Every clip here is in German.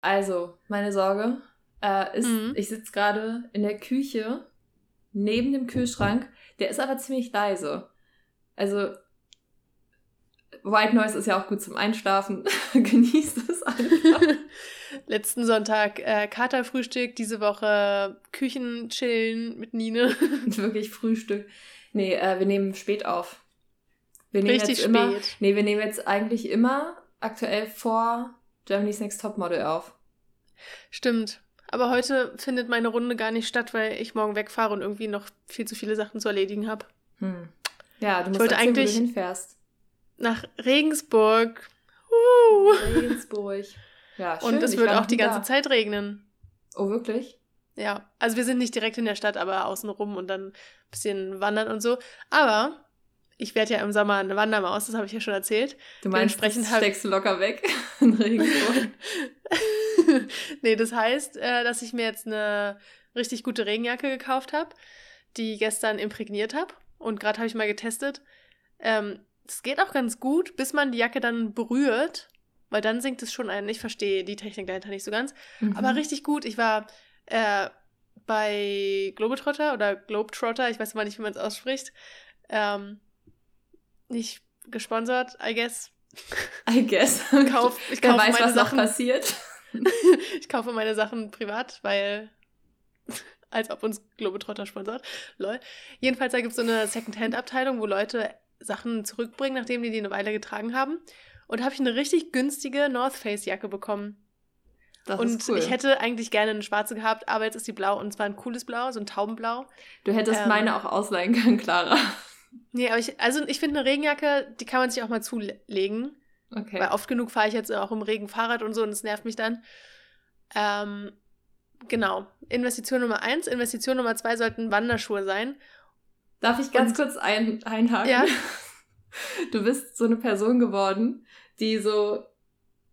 Also, meine Sorge äh, ist, Mhm. ich sitze gerade in der Küche neben dem Kühlschrank. Der ist aber ziemlich leise. Also, White Noise ist ja auch gut zum Einschlafen. Genießt es einfach. Letzten Sonntag äh, Katerfrühstück, diese Woche Küchen chillen mit Nine. Wirklich Frühstück. Nee, äh, wir nehmen spät auf. Wir nehmen Richtig jetzt immer. spät. Nee, wir nehmen jetzt eigentlich immer aktuell vor Germany's Next Topmodel auf. Stimmt. Aber heute findet meine Runde gar nicht statt, weil ich morgen wegfahre und irgendwie noch viel zu viele Sachen zu erledigen habe. Hm. Ja, du Ich musst wollte erzählen, wo du eigentlich- hinfährst. Nach Regensburg. Uh. Regensburg. Ja, schön. Und es ich wird auch die ganze da. Zeit regnen. Oh, wirklich? Ja, also wir sind nicht direkt in der Stadt, aber außenrum und dann ein bisschen wandern und so. Aber ich werde ja im Sommer eine Wandermaus, das habe ich ja schon erzählt. Du meinst, Dementsprechend das steckst du locker weg in Regensburg. nee, das heißt, äh, dass ich mir jetzt eine richtig gute Regenjacke gekauft habe, die gestern imprägniert habe. Und gerade habe ich mal getestet. Ähm, das geht auch ganz gut, bis man die Jacke dann berührt, weil dann sinkt es schon ein. Ich verstehe die Technik dahinter nicht so ganz. Mhm. Aber richtig gut. Ich war äh, bei Globetrotter oder Globetrotter, ich weiß immer nicht, wie man es ausspricht. Ähm, nicht gesponsert, I guess. I guess. Kauf, ich kaufe weiß, meine was noch Sachen. passiert. ich kaufe meine Sachen privat, weil als ob uns Globetrotter sponsert. Lol. Jedenfalls, da gibt es so eine Secondhand-Abteilung, wo Leute Sachen zurückbringen, nachdem die die eine Weile getragen haben. Und da habe ich eine richtig günstige North Face-Jacke bekommen. Das und ist cool. ich hätte eigentlich gerne eine schwarze gehabt, aber jetzt ist die blau und zwar ein cooles Blau, so ein Taubenblau. du hättest ähm, meine auch ausleihen können, Clara. Nee, aber ich, also ich finde eine Regenjacke, die kann man sich auch mal zulegen. Okay. Weil oft genug fahre ich jetzt auch im Regen Fahrrad und so und es nervt mich dann. Ähm, genau. Investition Nummer eins. Investition Nummer zwei sollten Wanderschuhe sein. Darf ich ganz Und- kurz ein, einhaken? Ja. Du bist so eine Person geworden, die so,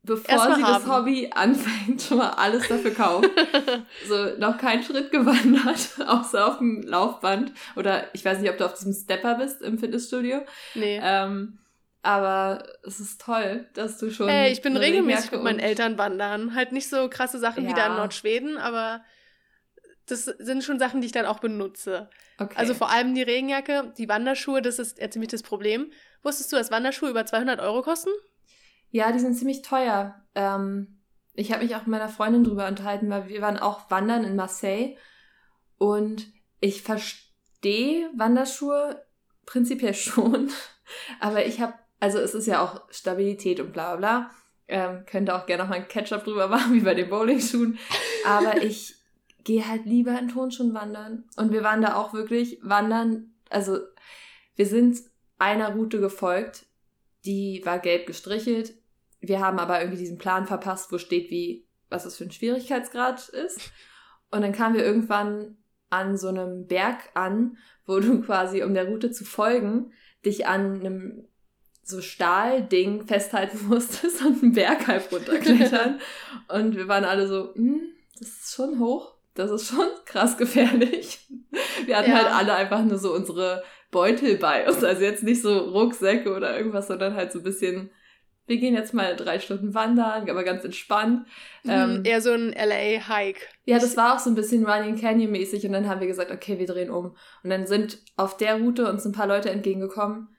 bevor sie das haben. Hobby anfängt, schon mal alles dafür kauft. so noch keinen Schritt gewandert, außer auf dem Laufband. Oder ich weiß nicht, ob du auf diesem Stepper bist im Fitnessstudio. nee. Ähm, aber es ist toll, dass du schon. Ey, ich bin regelmäßig mit meinen Eltern wandern. Halt nicht so krasse Sachen wie da in Ja. Nordschweden, aber das sind schon Sachen, die ich dann auch benutze. Okay. Also vor allem die Regenjacke, die Wanderschuhe, das ist ja ziemlich das Problem. Wusstest du, dass Wanderschuhe über 200 Euro kosten? Ja, die sind ziemlich teuer. Ähm, ich habe mich auch mit meiner Freundin drüber unterhalten, weil wir waren auch wandern in Marseille und ich verstehe Wanderschuhe prinzipiell schon, aber ich habe, also es ist ja auch Stabilität und bla bla bla. Ähm, könnte auch gerne noch mal ein Ketchup drüber machen, wie bei den Bowlingschuhen. Aber ich gehe halt lieber in Turnschuhen wandern. Und wir waren da auch wirklich wandern. Also wir sind einer Route gefolgt, die war gelb gestrichelt. Wir haben aber irgendwie diesen Plan verpasst, wo steht, wie, was es für ein Schwierigkeitsgrad ist. Und dann kamen wir irgendwann an so einem Berg an, wo du quasi, um der Route zu folgen, dich an einem so Stahlding festhalten musstest und einen Berg halb runterklettern. und wir waren alle so, hm, das ist schon hoch. Das ist schon krass gefährlich. Wir hatten Ja. halt alle einfach nur so unsere Beutel bei uns. Also jetzt nicht so Rucksäcke oder irgendwas, sondern halt so ein bisschen, wir gehen jetzt mal drei Stunden wandern, aber ganz entspannt. Ähm, Mhm, Eher so ein LA-Hike. ja, das war auch so ein bisschen Running Canyon mäßig und dann haben wir gesagt, okay, wir drehen um. Und dann sind auf der Route uns ein paar Leute entgegengekommen,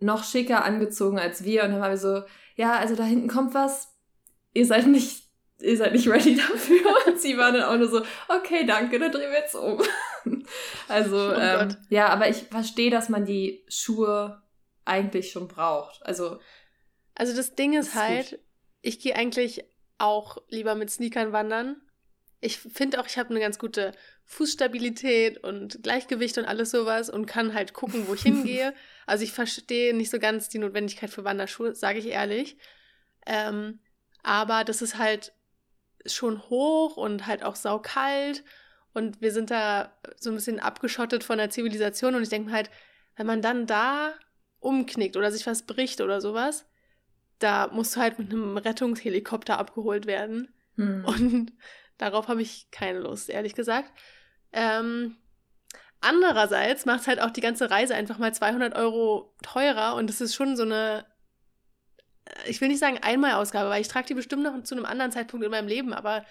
noch schicker angezogen als wir und dann waren wir so, ja, also da hinten kommt was, ihr seid nicht, ihr seid nicht ready dafür. Und sie waren dann auch nur so, okay, danke, dann drehen wir jetzt um. Also, Oh ähm, ja, aber ich verstehe, dass man die Schuhe eigentlich schon braucht. Also, Also das Ding ist, Das ist halt, gut. ich gehe eigentlich auch lieber mit Sneakern wandern. Ich finde auch, ich habe eine ganz gute Fußstabilität und Gleichgewicht und alles sowas und kann halt gucken, wo ich hingehe. Also ich verstehe nicht so ganz die Notwendigkeit für Wanderschuhe, sage ich ehrlich. Ähm, aber das ist halt schon hoch und halt auch saukalt und wir sind da so ein bisschen abgeschottet von der Zivilisation und ich denke mir halt, wenn man dann da umknickt oder sich was bricht oder sowas, da musst du halt mit einem Rettungshelikopter abgeholt werden. hm. Und darauf habe ich keine Lust, ehrlich gesagt. Ähm, andererseits macht es halt auch die ganze Reise einfach mal 200 Euro teurer und es ist schon so eine, ich will nicht sagen Einmalausgabe, weil ich trage die bestimmt noch zu einem anderen Zeitpunkt in meinem Leben, aber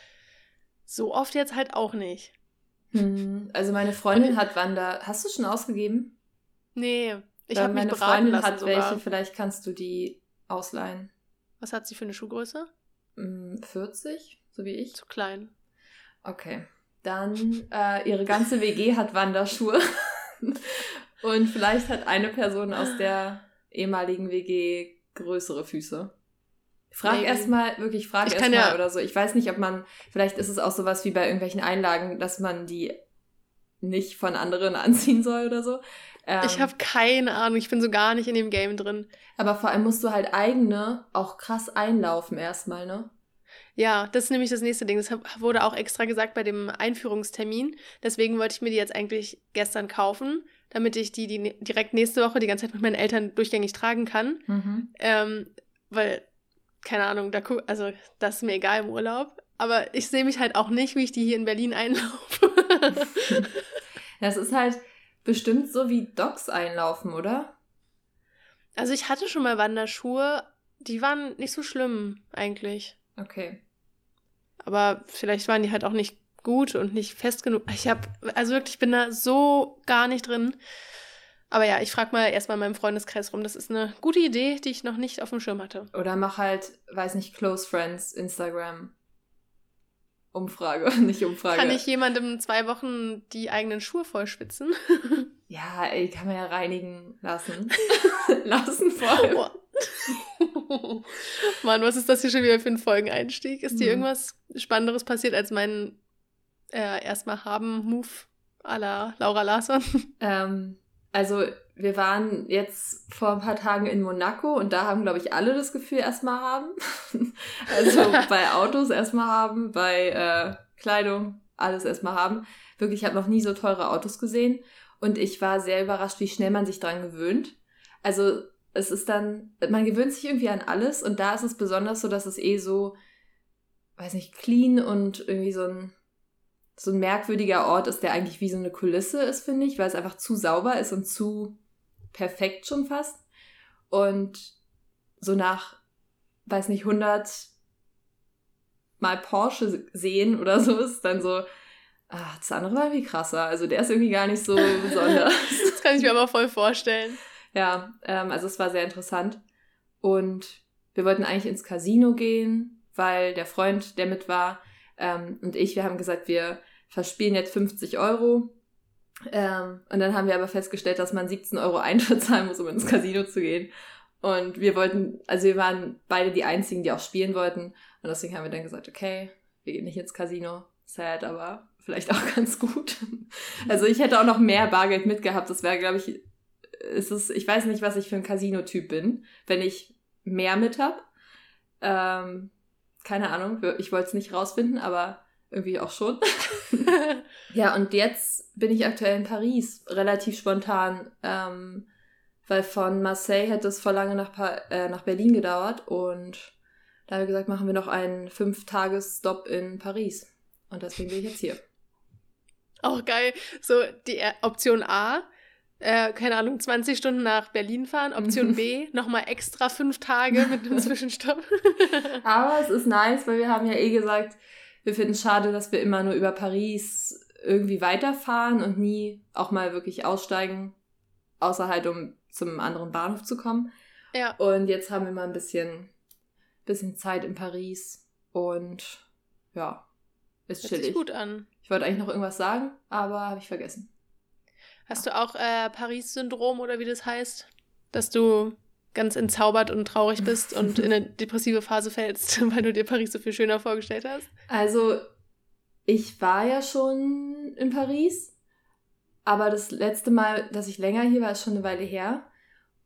so oft jetzt halt auch nicht. Hm, also meine Freundin hat Wander. Hast du schon ausgegeben? Nee, ich habe mich beraten Freundin lassen hat sogar. welche, vielleicht kannst du die ausleihen. Was hat sie für eine Schuhgröße? Hm, 40, so wie ich. Zu klein. Okay. Dann äh, ihre ganze WG hat Wanderschuhe. Und vielleicht hat eine Person aus der ehemaligen WG größere Füße. Frag erstmal, wirklich, frag erstmal ja- oder so. Ich weiß nicht, ob man, vielleicht ist es auch sowas wie bei irgendwelchen Einlagen, dass man die nicht von anderen anziehen soll oder so. Ähm, Ich habe keine Ahnung, ich bin so gar nicht in dem Game drin. aber vor allem musst du halt eigene auch krass einlaufen erstmal, ne? Ja, das ist nämlich das nächste Ding. Das wurde auch extra gesagt bei dem Einführungstermin. Deswegen wollte ich mir die jetzt eigentlich gestern kaufen, damit ich die, die ne- direkt nächste Woche die ganze Zeit mit meinen Eltern durchgängig tragen kann. Mhm. Ähm, weil, keine Ahnung, da also das ist mir egal im Urlaub. Aber ich sehe mich halt auch nicht, wie ich die hier in Berlin einlaufe. Das ist halt bestimmt so wie Docs einlaufen, oder? also ich hatte schon mal Wanderschuhe, die waren nicht so schlimm eigentlich. Okay. Aber vielleicht waren die halt auch nicht gut und nicht fest genug. Ich habe, also wirklich, ich bin da so gar nicht drin. Aber ja, ich frage mal erstmal in meinem Freundeskreis rum. Das ist eine gute Idee, die ich noch nicht auf dem Schirm hatte. Oder mach halt, weiß nicht, Close Friends, Instagram. Umfrage, nicht Umfrage. Kann ich jemandem zwei Wochen die eigenen Schuhe vollschwitzen? Ja, ey, kann man ja reinigen lassen. lassen vor allem. Boah. Mann, was ist das hier schon wieder für ein Folgeneinstieg? Ist dir Hm. irgendwas Spannenderes passiert als mein äh, erstmal haben-Move à la Laura Larsson? Ähm, also, wir waren jetzt vor ein paar Tagen in Monaco und da haben, glaube ich, alle das Gefühl erstmal haben. also bei Autos erstmal haben, bei äh, Kleidung alles erstmal haben. Wirklich, ich habe noch nie so teure Autos gesehen und ich war sehr überrascht, wie schnell man sich dran gewöhnt. Also, es ist dann, man gewöhnt sich irgendwie an alles und da ist es besonders so, dass es eh so, weiß nicht, clean und irgendwie so ein so ein merkwürdiger Ort ist, der eigentlich wie so eine Kulisse ist, finde ich, weil es einfach zu sauber ist und zu perfekt schon fast. Und so nach, weiß nicht, 100 Mal Porsche sehen oder so ist dann so, ah, das andere war irgendwie krasser. Also der ist irgendwie gar nicht so besonders. Das kann ich mir aber voll vorstellen. Ja, ähm, also es war sehr interessant. Und wir wollten eigentlich ins Casino gehen, weil der Freund, der mit war, ähm, und ich, wir haben gesagt, wir verspielen jetzt 50 Euro. Ähm, und dann haben wir aber festgestellt, dass man 17 Euro Eintritt zahlen muss, um ins Casino zu gehen. Und wir wollten, also wir waren beide die einzigen, die auch spielen wollten. Und deswegen haben wir dann gesagt, okay, wir gehen nicht ins Casino. Sad, aber vielleicht auch ganz gut. Also ich hätte auch noch mehr Bargeld mitgehabt. Das wäre, glaube ich, ist es, ich weiß nicht, was ich für ein Casino-Typ bin, wenn ich mehr mit hab. Ähm, keine Ahnung, ich wollte es nicht rausfinden, aber irgendwie auch schon. ja, und jetzt bin ich aktuell in Paris, relativ spontan, ähm, weil von Marseille hätte es vor lange nach, pa äh, nach Berlin gedauert und da haben wir gesagt, machen wir noch einen Fünf-Tages-Stop in Paris. Und deswegen bin ich jetzt hier. Auch geil. So, die äh, Option A, äh, keine Ahnung, 20 Stunden nach Berlin fahren. Option B, nochmal extra fünf Tage mit einem Zwischenstopp. Aber es ist nice, weil wir haben ja eh gesagt, wir finden es schade, dass wir immer nur über Paris irgendwie weiterfahren und nie auch mal wirklich aussteigen, außer halt um zum anderen Bahnhof zu kommen. ja. Und jetzt haben wir mal ein bisschen, bisschen Zeit in Paris und ja, ist Hört sich chillig. gut an. Ich wollte eigentlich noch irgendwas sagen, aber habe ich vergessen. Hast du auch äh, Paris-Syndrom oder wie das heißt? Dass du ganz entzaubert und traurig bist und in eine depressive Phase fällst, weil du dir Paris so viel schöner vorgestellt hast? Also, ich war ja schon in Paris, aber das letzte Mal, dass ich länger hier war, ist schon eine Weile her.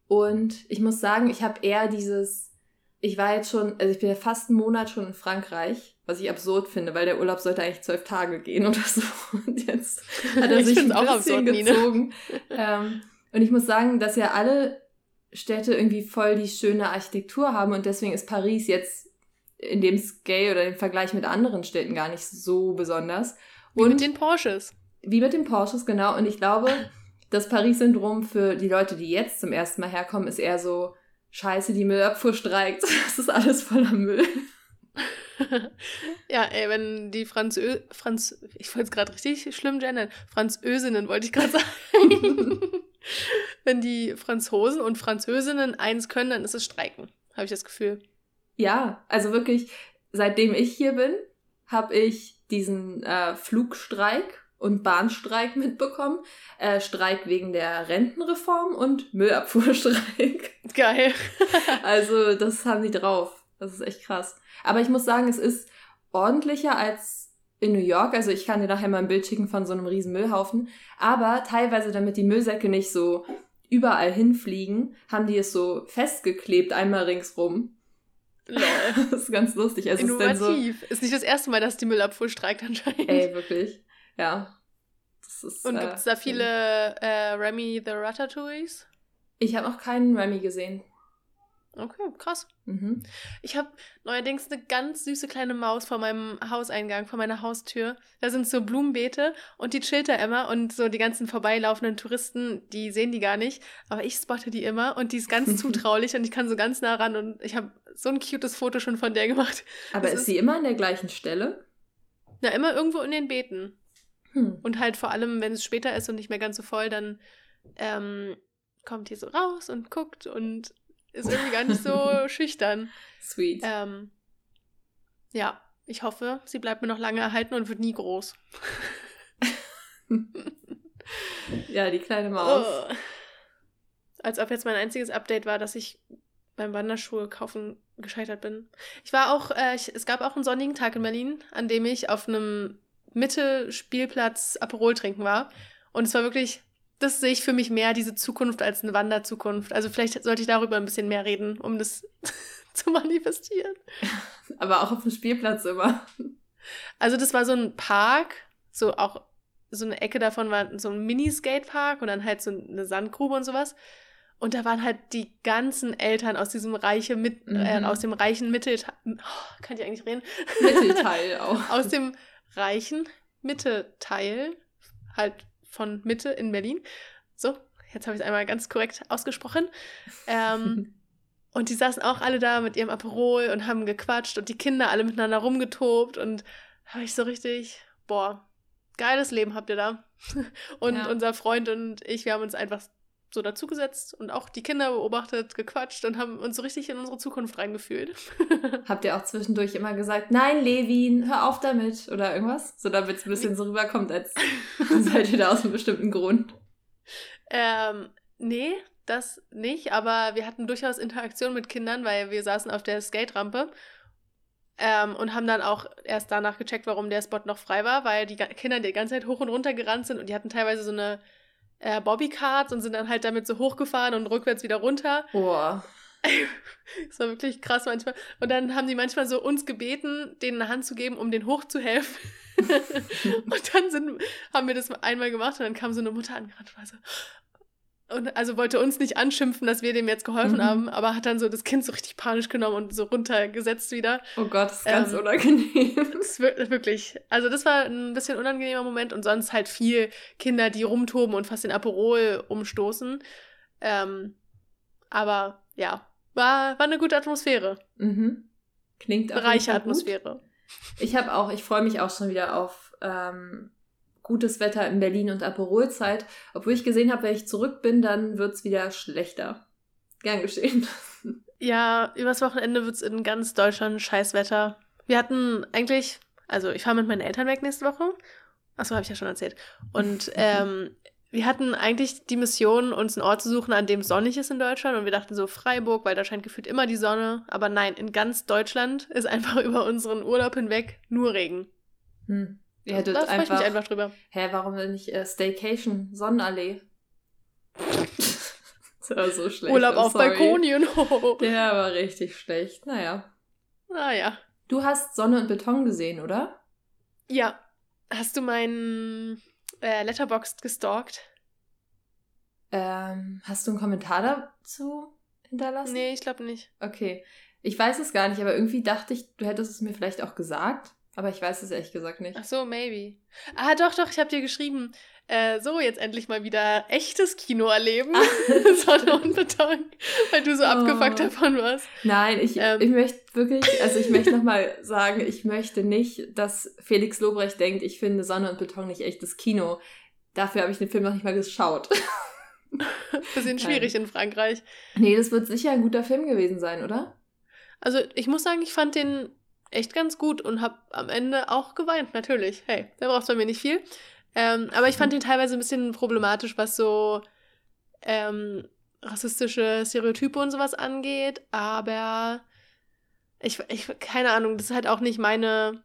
Und ich muss sagen, ich habe eher dieses, ich war jetzt schon, also ich bin ja fast einen Monat schon in Frankreich, was ich absurd finde, weil der Urlaub sollte eigentlich zwölf Tage gehen oder so. Und jetzt hat er Ich sich ein bisschen absurd, gezogen. ähm, und ich muss sagen, dass ja alle Städte irgendwie voll die schöne Architektur haben und deswegen ist Paris jetzt in dem Scale oder im Vergleich mit anderen Städten gar nicht so besonders. Wie Und mit den Porsches. wie mit den Porsches, genau. Und ich glaube, das Paris-Syndrom für die Leute, die jetzt zum ersten Mal herkommen, ist eher so, scheiße, die Müllabfuhr streikt. Das ist alles voller Müll. ja, ey, wenn die Franzö Franz ich wollte es gerade richtig schlimm gendern, Französinnen wollte ich gerade sagen. wenn die Franzosen und Französinnen eins können, dann ist es Streiken, habe ich das Gefühl. Ja, also wirklich, seitdem ich hier bin, habe ich diesen äh, Flugstreik und Bahnstreik mitbekommen. Äh, Streik wegen der Rentenreform und Müllabfuhrstreik. Geil. also das haben die drauf. Das ist echt krass. Aber ich muss sagen, es ist ordentlicher als in New York. Also ich kann dir nachher mal ein Bild schicken von so einem riesen Müllhaufen. Aber teilweise, damit die Müllsäcke nicht so überall hinfliegen, haben die es so festgeklebt, einmal ringsrum. Lol. das ist ganz lustig. Also Innovativ. Ist, so, ist nicht das erste Mal, dass die Müllabfuhr streikt anscheinend. Ey, wirklich. Ja. Ist, Und gibt es da viele äh, Remy the Ratatouilles? Ich habe noch keinen Remy gesehen. Okay, krass. Mhm. Ich habe neuerdings eine ganz süße kleine Maus vor meinem Hauseingang, vor meiner Haustür. Da sind so Blumenbeete und die chillt da immer und so die ganzen vorbeilaufenden Touristen, die sehen die gar nicht, aber ich spotte die immer und die ist ganz zutraulich und ich kann so ganz nah ran und ich habe so ein cutes Foto schon von der gemacht. Aber das ist sie immer an der gleichen Stelle? Na, immer irgendwo in den Beeten. Hm. Und halt vor allem, wenn es später ist und nicht mehr ganz so voll, dann ähm, kommt die so raus und guckt und ist irgendwie gar nicht so schüchtern. Sweet. Ähm, ja, ich hoffe, sie bleibt mir noch lange erhalten und wird nie groß. ja, die kleine Maus. Oh. Als ob jetzt mein einziges Update war, dass ich beim Wanderschuhe kaufen gescheitert bin. Ich war auch, äh, ich, es gab auch einen sonnigen Tag in Berlin, an dem ich auf einem Mitte-Spielplatz Aperol trinken war. Und es war wirklich das sehe ich für mich mehr, diese Zukunft, als eine Wanderzukunft. Also vielleicht sollte ich darüber ein bisschen mehr reden, um das zu manifestieren. Aber auch auf dem Spielplatz immer. Also das war so ein Park, so auch so eine Ecke davon war so ein Mini-Skatepark und dann halt so eine Sandgrube und sowas. Und da waren halt die ganzen Eltern aus diesem reiche mit, äh, mhm. äh, aus dem reichen Mittelteil. Oh, kann ich eigentlich reden? Mittelteil auch. aus dem reichen Mittelteil, halt von Mitte in Berlin. So, jetzt habe ich es einmal ganz korrekt ausgesprochen. Ähm, und die saßen auch alle da mit ihrem Aperol und haben gequatscht und die Kinder alle miteinander rumgetobt und habe ich so richtig, boah, geiles Leben habt ihr da. Und ja. unser Freund und ich, wir haben uns einfach so dazugesetzt und auch die Kinder beobachtet, gequatscht und haben uns so richtig in unsere Zukunft reingefühlt. Habt ihr auch zwischendurch immer gesagt, nein, Levin, hör auf damit oder irgendwas? So damit es ein bisschen so rüberkommt, als seid ihr da aus einem bestimmten Grund. Ähm, nee, das nicht, aber wir hatten durchaus Interaktion mit Kindern, weil wir saßen auf der Skate-Rampe ähm, und haben dann auch erst danach gecheckt, warum der Spot noch frei war, weil die Kinder die ganze Zeit hoch und runter gerannt sind und die hatten teilweise so eine äh, Bobbycards und sind dann halt damit so hochgefahren und rückwärts wieder runter. Boah. das war wirklich krass manchmal. Und dann haben die manchmal so uns gebeten, denen eine Hand zu geben, um denen hochzuhelfen. und dann sind, haben wir das einmal gemacht und dann kam so eine Mutter angerannt und war so, und also wollte uns nicht anschimpfen, dass wir dem jetzt geholfen mhm. haben, aber hat dann so das Kind so richtig panisch genommen und so runtergesetzt wieder. Oh Gott, das ist ganz ähm, unangenehm. Das ist wirklich, also das war ein bisschen unangenehmer Moment und sonst halt viel Kinder, die rumtoben und fast den Aperol umstoßen. Ähm, aber ja, war, war eine gute Atmosphäre. Mhm. Klingt auch Reiche Atmosphäre. Ich habe auch, ich freue mich auch schon wieder auf ähm, gutes Wetter in Berlin und Aperolzeit. Obwohl ich gesehen habe, wenn ich zurück bin, dann wird es wieder schlechter. Gern geschehen. Ja, übers Wochenende wird es in ganz Deutschland Scheißwetter. Wir hatten eigentlich, also ich fahre mit meinen Eltern weg nächste Woche. Achso, habe ich ja schon erzählt. Und ähm, wir hatten eigentlich die Mission, uns einen Ort zu suchen, an dem es sonnig ist in Deutschland. Und wir dachten so Freiburg, weil da scheint gefühlt immer die Sonne. Aber nein, in ganz Deutschland ist einfach über unseren Urlaub hinweg nur Regen. Hm. Ihr hättet da einfach, ich mich einfach drüber. Hä, warum denn nicht äh, Staycation, Sonnenallee? das war so schlecht. Urlaub auf sorry. Balkonien. Der war richtig schlecht. Naja. Naja. Du hast Sonne und Beton gesehen, oder? Ja. Hast du meinen äh, Letterboxd gestalkt? Ähm, hast du einen Kommentar dazu hinterlassen? Nee, ich glaube nicht. Okay. Ich weiß es gar nicht, aber irgendwie dachte ich, du hättest es mir vielleicht auch gesagt. Aber ich weiß es ehrlich gesagt nicht. Ach so, maybe. Ah, doch, doch, ich habe dir geschrieben. Äh, so, jetzt endlich mal wieder echtes Kino erleben. Sonne und Beton. Weil du so oh. abgefuckt davon warst. Nein, ich, ähm. ich möchte wirklich, also ich möchte nochmal sagen, ich möchte nicht, dass Felix Lobrecht denkt, ich finde Sonne und Beton nicht echtes Kino. Dafür habe ich den Film noch nicht mal geschaut. Bisschen schwierig Nein. in Frankreich. Nee, das wird sicher ein guter Film gewesen sein, oder? Also ich muss sagen, ich fand den echt ganz gut und habe am Ende auch geweint, natürlich. Hey, da braucht bei mir nicht viel. Ähm, aber ich fand den teilweise ein bisschen problematisch, was so ähm, rassistische Stereotype und sowas angeht. Aber ich, ich, keine Ahnung, das ist halt auch nicht meine,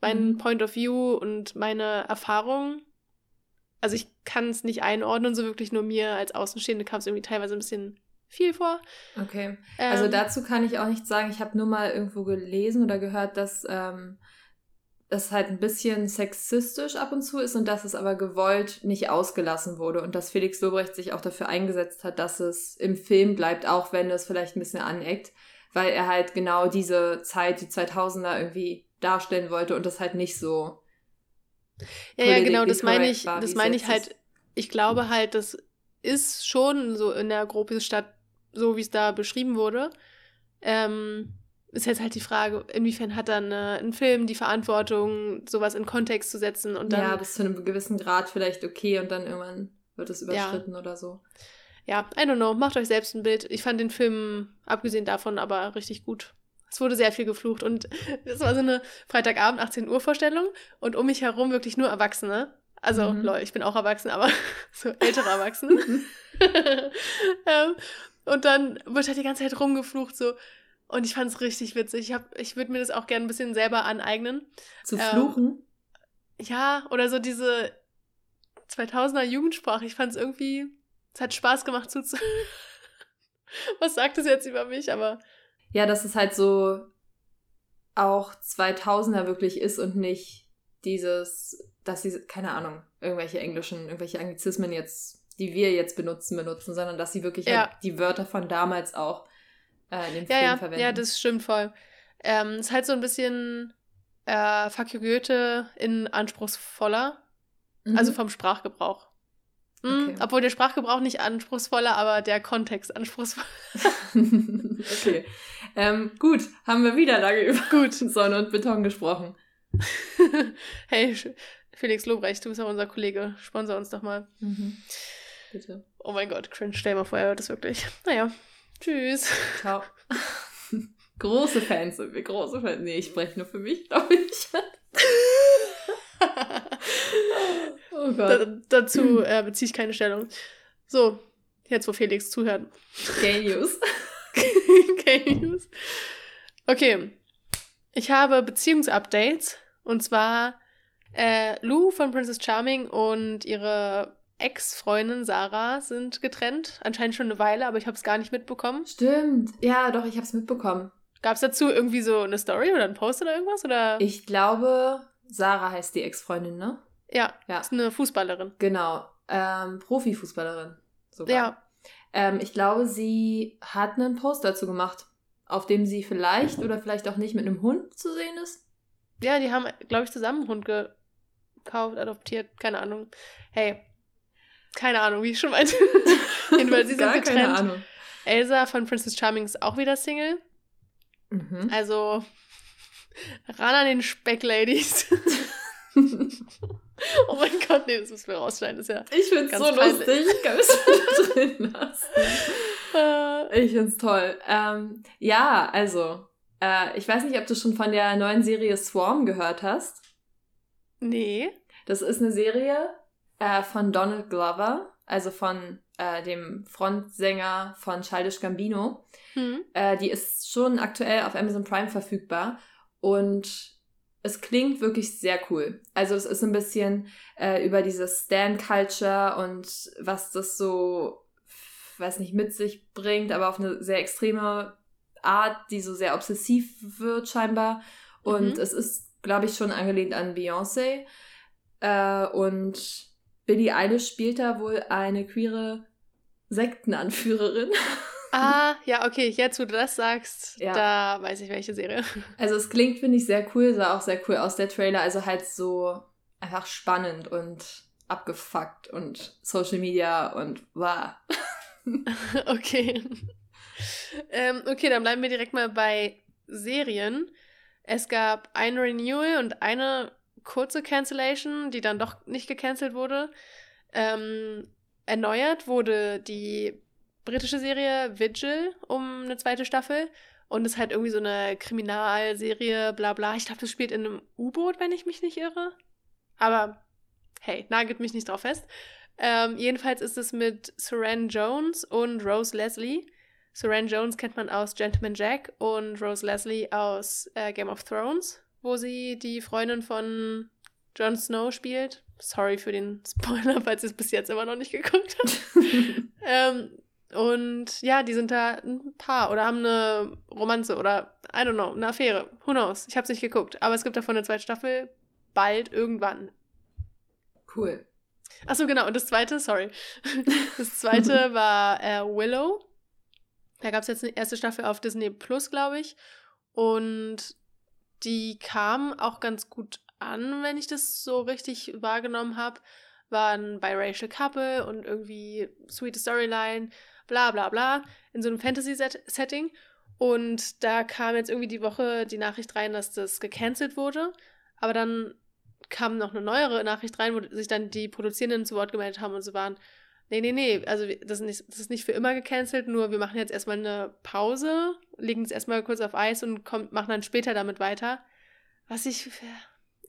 mein mhm. Point of View und meine Erfahrung. Also ich kann es nicht einordnen, so wirklich nur mir als Außenstehende kam es irgendwie teilweise ein bisschen viel vor. Okay. Also ähm, dazu kann ich auch nichts sagen. Ich habe nur mal irgendwo gelesen oder gehört, dass ähm, das halt ein bisschen sexistisch ab und zu ist und dass es aber gewollt nicht ausgelassen wurde und dass Felix Lobrecht sich auch dafür eingesetzt hat, dass es im Film bleibt, auch wenn es vielleicht ein bisschen aneckt, weil er halt genau diese Zeit, die 2000er irgendwie darstellen wollte und das halt nicht so. Ja, ja, genau, das meine ich, war, das meine ich halt. Ich glaube halt, das ist schon so in der Gropiusstadt so wie es da beschrieben wurde. Ähm, ist jetzt halt die Frage, inwiefern hat dann äh, ein Film die Verantwortung, sowas in Kontext zu setzen und dann. Ja, bis zu einem gewissen Grad vielleicht okay und dann irgendwann wird es überschritten ja. oder so. Ja, I don't know. Macht euch selbst ein Bild. Ich fand den Film, abgesehen davon, aber richtig gut. Es wurde sehr viel geflucht und es war so eine Freitagabend 18 Uhr Vorstellung und um mich herum wirklich nur Erwachsene. Also, mhm. Leute, ich bin auch erwachsen, aber so ältere Erwachsene. ähm, und dann wird halt die ganze Zeit rumgeflucht so. Und ich fand es richtig witzig. Ich, ich würde mir das auch gerne ein bisschen selber aneignen. Zu fluchen? Ähm, ja, oder so diese 2000er Jugendsprache. Ich fand es irgendwie, es hat Spaß gemacht zuzuhören. Was sagt es jetzt über mich, aber. Ja, dass es halt so auch 2000er wirklich ist und nicht dieses, dass sie, keine Ahnung, irgendwelche englischen, irgendwelche Anglizismen jetzt die wir jetzt benutzen, benutzen, sondern dass sie wirklich ja. halt die Wörter von damals auch äh, in dem ja, Film ja. verwenden. Ja, das stimmt voll. Ähm, ist halt so ein bisschen äh, you Goethe in anspruchsvoller. Mhm. Also vom Sprachgebrauch. Mhm, okay. Obwohl der Sprachgebrauch nicht anspruchsvoller, aber der Kontext anspruchsvoller. okay. Ähm, gut, haben wir wieder lange über gut. Sonne und Beton gesprochen. hey, Felix Lobrecht, du bist ja unser Kollege. Sponsor uns doch mal. Mhm. Bitte. Oh mein Gott, cringe, stell mal vor, er hört das wirklich. Naja, tschüss. Ciao. große Fans sind wir, große Fans. Nee, ich spreche nur für mich, glaube ich. oh Gott. Da, dazu äh, beziehe ich keine Stellung. So, jetzt wo Felix zuhört. Gay News. Gay News. Okay. Ich habe Beziehungsupdates. Und zwar äh, Lou von Princess Charming und ihre Ex-Freundin Sarah sind getrennt. Anscheinend schon eine Weile, aber ich habe es gar nicht mitbekommen. Stimmt. Ja, doch, ich habe es mitbekommen. Gab es dazu irgendwie so eine Story oder einen Post oder irgendwas? Oder? Ich glaube, Sarah heißt die Ex-Freundin, ne? Ja, ja. Ist eine Fußballerin. Genau. Ähm, Profifußballerin. Sogar. Ja. Ähm, ich glaube, sie hat einen Post dazu gemacht, auf dem sie vielleicht oder vielleicht auch nicht mit einem Hund zu sehen ist. Ja, die haben, glaube ich, zusammen einen Hund gekauft, adoptiert, keine Ahnung. Hey, keine Ahnung, wie ich schon meinte. Jedenfalls, sie sind getrennt. Keine Ahnung. Elsa von Princess Charming ist auch wieder Single. Mhm. Also, ran an den Speck, Ladies. oh mein Gott, nee, das müssen wir rausschneiden. Das ist ja ich find's so peinlich. lustig. Ich kann es drin. Äh. ich find's toll. Ähm, ja, also, äh, ich weiß nicht, ob du schon von der neuen Serie Swarm gehört hast. Nee. Das ist eine Serie, äh, von Donald Glover, also von äh, dem Frontsänger von Childish Gambino. Mhm. Äh, die ist schon aktuell auf Amazon Prime verfügbar und es klingt wirklich sehr cool. Also es ist ein bisschen äh, über diese Stan-Culture und was das so, weiß nicht, mit sich bringt, aber auf eine sehr extreme Art, die so sehr obsessiv wird scheinbar. Und mhm. es ist, glaube ich, schon angelehnt an Beyoncé. Äh, und Billie Eilish spielt da wohl eine queere Sektenanführerin. Ah, ja, okay, jetzt wo du das sagst, ja. da weiß ich welche Serie. Also es klingt, finde ich, sehr cool, sah auch sehr cool aus, der Trailer. Also halt so einfach spannend und abgefuckt und Social Media und wow. okay. ähm, okay, dann bleiben wir direkt mal bei Serien. Es gab ein Renewal und eine kurze Cancellation, die dann doch nicht gecancelt wurde. Ähm, erneuert wurde die britische Serie Vigil um eine zweite Staffel. Und es ist halt irgendwie so eine Kriminalserie, bla bla. Ich glaube, das spielt in einem U-Boot, wenn ich mich nicht irre. Aber hey, nagelt mich nicht drauf fest. Ähm, jedenfalls ist es mit Saran Jones und Rose Leslie. Saran Jones kennt man aus Gentleman Jack und Rose Leslie aus äh, Game of Thrones, wo sie die Freundin von Jon Snow spielt. Sorry für den Spoiler, falls ihr es bis jetzt immer noch nicht geguckt habt. ähm, und ja, die sind da ein Paar oder haben eine Romanze oder, I don't know, eine Affäre. Who knows? Ich habe es nicht geguckt. Aber es gibt davon eine zweite Staffel. Bald, irgendwann. Cool. Achso, genau. Und das zweite, sorry. Das zweite war äh, Willow. Da gab es jetzt eine erste Staffel auf Disney Plus, glaube ich. Und die kam auch ganz gut an, wenn ich das so richtig wahrgenommen habe. Waren biracial Couple und irgendwie sweet Storyline bla bla bla, in so einem Fantasy-Setting. Und da kam jetzt irgendwie die Woche die Nachricht rein, dass das gecancelt wurde. Aber dann kam noch eine neuere Nachricht rein, wo sich dann die Produzierenden zu Wort gemeldet haben und so waren, nee, nee, nee, also das ist nicht, das ist nicht für immer gecancelt, nur wir machen jetzt erstmal eine Pause, legen es erstmal kurz auf Eis und kommt, machen dann später damit weiter. Was ich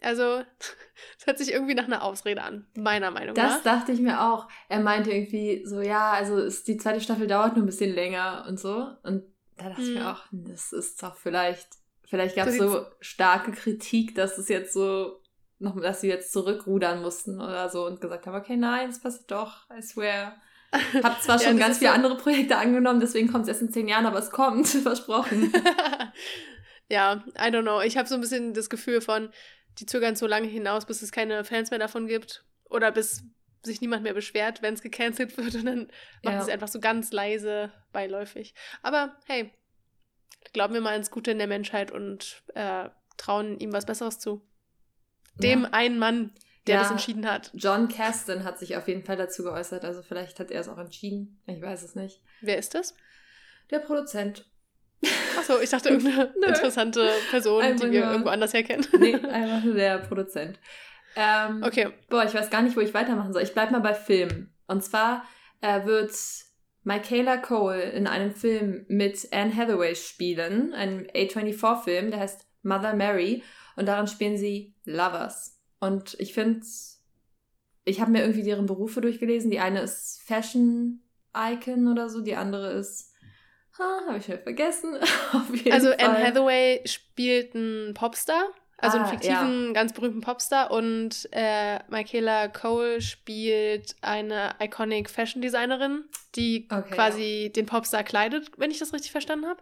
also, es hört sich irgendwie nach einer Ausrede an, meiner Meinung das nach. Das dachte ich mir auch. Er meinte irgendwie so, ja, also ist, die zweite Staffel dauert nur ein bisschen länger und so. Und da dachte hm. ich mir mhm. auch, das ist doch vielleicht, vielleicht gab es so, so starke Kritik, dass es jetzt so, noch, dass sie jetzt zurückrudern mussten oder so und gesagt haben, okay, nein, es passiert doch, I swear. Hab zwar schon ja, ganz viele so andere Projekte angenommen, deswegen kommt es erst in zehn Jahren, aber es kommt, versprochen. ja, I don't know. Ich habe so ein bisschen das Gefühl von, die zögern so lange hinaus, bis es keine Fans mehr davon gibt. Oder bis sich niemand mehr beschwert, wenn es gecancelt wird. Und dann macht ja. es einfach so ganz leise, beiläufig. Aber hey, glauben wir mal ins Gute in der Menschheit und äh, trauen ihm was Besseres zu. Dem ja. einen Mann, der ja, das entschieden hat. John Caston hat sich auf jeden Fall dazu geäußert. Also vielleicht hat er es auch entschieden. Ich weiß es nicht. Wer ist das? Der Produzent. Achso, ich dachte irgendeine interessante Person, einfach die wir nur, irgendwo anders herkennen. nee, einfach nur der Produzent. Ähm, okay. Boah, ich weiß gar nicht, wo ich weitermachen soll. Ich bleib mal bei Filmen. Und zwar äh, wird Michaela Cole in einem Film mit Anne Hathaway spielen, einem A24-Film, der heißt Mother Mary. Und darin spielen sie Lovers. Und ich finde, ich habe mir irgendwie deren Berufe durchgelesen. Die eine ist Fashion Icon oder so, die andere ist Ha, habe ich halt vergessen. also Fall. Anne Hathaway spielt einen Popstar, also ah, einen fiktiven, ja. ganz berühmten Popstar und äh, Michaela Cole spielt eine iconic Fashion Designerin, die okay, quasi ja. den Popstar kleidet, wenn ich das richtig verstanden habe.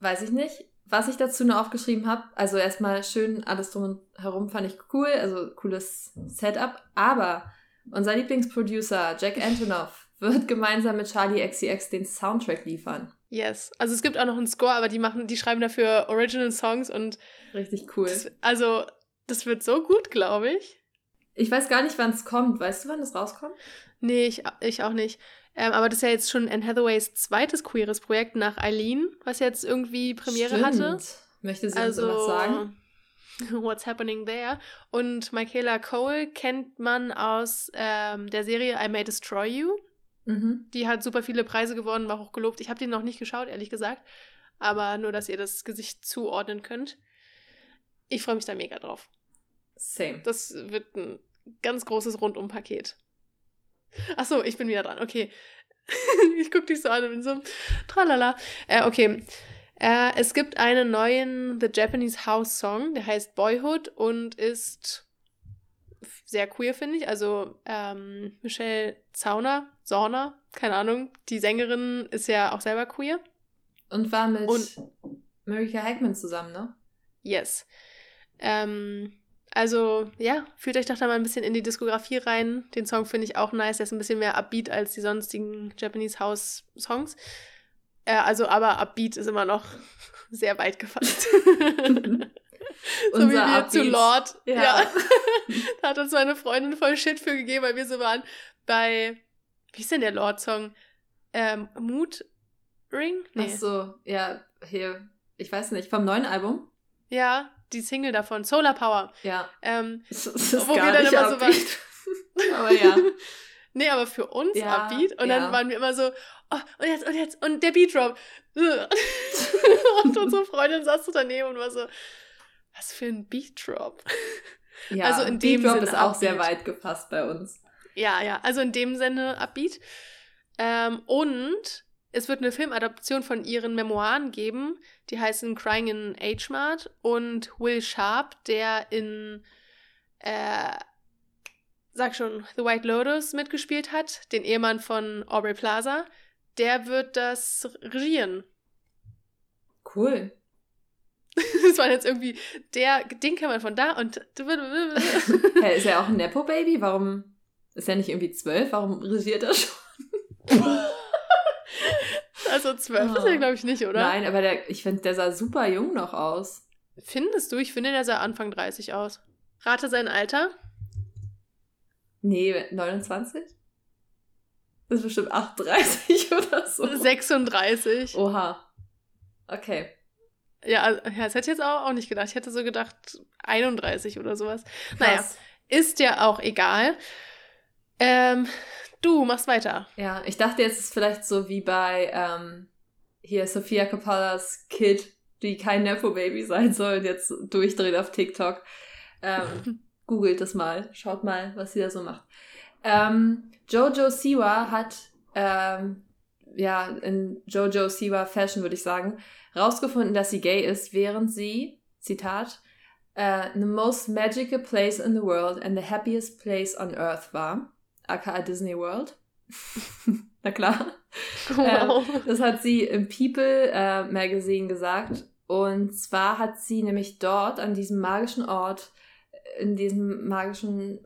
Weiß ich nicht. Was ich dazu nur aufgeschrieben habe, also erstmal schön alles drum und herum fand ich cool, also cooles Setup, aber unser Lieblingsproducer Jack Antonoff wird gemeinsam mit Charlie XCX den Soundtrack liefern. Yes. Also es gibt auch noch einen Score, aber die machen, die schreiben dafür Original Songs und. Richtig cool. Das, also, das wird so gut, glaube ich. Ich weiß gar nicht, wann es kommt. Weißt du, wann es rauskommt? Nee, ich, ich auch nicht. Ähm, aber das ist ja jetzt schon Anne Hathaways zweites queeres Projekt nach Eileen, was jetzt irgendwie Premiere Stimmt. hatte. Möchte sie also, uns was sagen? What's happening there? Und Michaela Cole kennt man aus ähm, der Serie I May Destroy You. Mhm. Die hat super viele Preise gewonnen, war auch gelobt. Ich habe den noch nicht geschaut, ehrlich gesagt. Aber nur, dass ihr das Gesicht zuordnen könnt. Ich freue mich da mega drauf. Same. Das wird ein ganz großes Rundumpaket. Achso, ich bin wieder dran. Okay. ich gucke dich so an und bin so, tralala. Äh, okay. Äh, es gibt einen neuen The Japanese House Song, der heißt Boyhood und ist sehr queer, finde ich. Also ähm, Michelle Zauner, Zorner, keine Ahnung, die Sängerin ist ja auch selber queer. Und war mit Und, Marika Hackman zusammen, ne? Yes. Ähm, also, ja, fühlt euch doch da mal ein bisschen in die Diskografie rein. Den Song finde ich auch nice. Der ist ein bisschen mehr upbeat als die sonstigen Japanese House Songs. Äh, also, aber Upbeat ist immer noch sehr weit gefasst. so wie wir Upbeat. zu Lord. Ja. ja. da hat uns meine Freundin voll Shit für gegeben, weil wir so waren bei, wie ist denn der Lord-Song? Ähm, Mood Ring? Nee. Ach so, ja, hier, ich weiß nicht, vom neuen Album? Ja, die Single davon, Solar Power. Ja. Ähm, das, das wo wir dann immer so waren. aber ja. nee, aber für uns ja, Upbeat. Und ja. dann waren wir immer so, oh, und jetzt, und jetzt, und der Beat Drop. und unsere Freundin saß so daneben und war so, was für ein Beat Drop. Ja, also in dem Beat Drop ist auch Upbeat. sehr weit gefasst bei uns. Ja, ja, also in dem Sinne Upbeat. Ähm, und es wird eine Filmadaption von ihren Memoiren geben, die heißen Crying in Age Mart und Will Sharp, der in äh, sag schon, The White Lotus mitgespielt hat, den Ehemann von Aubrey Plaza, der wird das regieren. Cool. das war jetzt irgendwie, der, den kann man von da und. hey, ist er auch ein Nepo-Baby? Warum ist er nicht irgendwie zwölf? Warum regiert er schon? also zwölf oh. ist er, glaube ich, nicht, oder? Nein, aber der, ich finde, der sah super jung noch aus. Findest du? Ich finde, der sah Anfang 30 aus. Rate sein Alter. Nee, 29? Das ist bestimmt 38 oder so. 36. Oha. Okay. Ja, also, ja, das hätte ich jetzt auch, auch nicht gedacht. Ich hätte so gedacht 31 oder sowas. Krass. Naja, ist ja auch egal. Ähm, du machst weiter. Ja, ich dachte jetzt ist vielleicht so wie bei ähm, hier Sophia Coppola's Kid, die kein Nepo-Baby sein soll und jetzt durchdreht auf TikTok. Ähm, googelt das mal, schaut mal, was sie da so macht. Ähm, Jojo Siwa hat, ähm, ja, in Jojo Siwa Fashion würde ich sagen, rausgefunden, dass sie gay ist, während sie, Zitat, uh, the most magical place in the world and the happiest place on earth war, aka Disney World. Na klar. Wow. Äh, das hat sie im People äh, Magazine gesagt. Und zwar hat sie nämlich dort an diesem magischen Ort in diesem magischen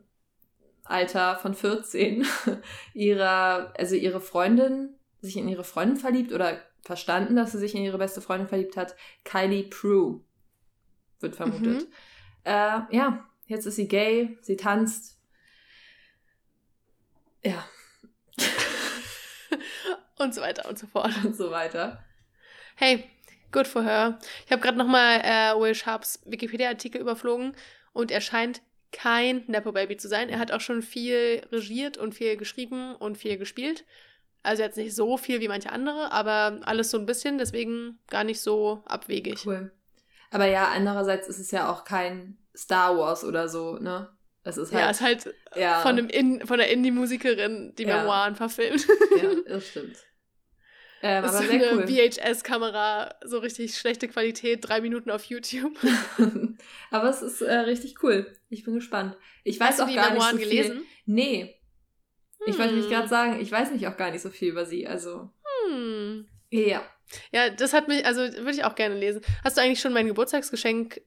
Alter von 14 ihrer, also ihre Freundin, sich in ihre Freundin verliebt oder verstanden, dass sie sich in ihre beste Freundin verliebt hat. Kylie Prue wird vermutet. Mhm. Äh, ja, jetzt ist sie gay, sie tanzt. Ja. und so weiter und so fort. Und so weiter. Hey, good for her. Ich habe gerade nochmal äh, Will Sharps Wikipedia-Artikel überflogen und er scheint kein Nepo-Baby zu sein. Er hat auch schon viel regiert und viel geschrieben und viel gespielt. Also jetzt nicht so viel wie manche andere, aber alles so ein bisschen, deswegen gar nicht so abwegig. Cool. Aber ja, andererseits ist es ja auch kein Star Wars oder so, ne? Es ist halt, ja, es ist halt ja. von, dem In von der Indie-Musikerin die ja. Memoiren verfilmt. Ja, das stimmt. Ähm, das ist so eine cool. VHS-Kamera, so richtig schlechte Qualität, drei Minuten auf YouTube. aber es ist äh, richtig cool. Ich bin gespannt. Ich weiß Hast auch du die gar Memoiren nicht so gelesen? Viel. Nee. Hm. Ich wollte mich gerade sagen, ich weiß nicht auch gar nicht so viel über sie. Also. Hm. Ja. Ja, das hat mich, also würde ich auch gerne lesen. Hast du eigentlich schon mein Geburtstagsgeschenk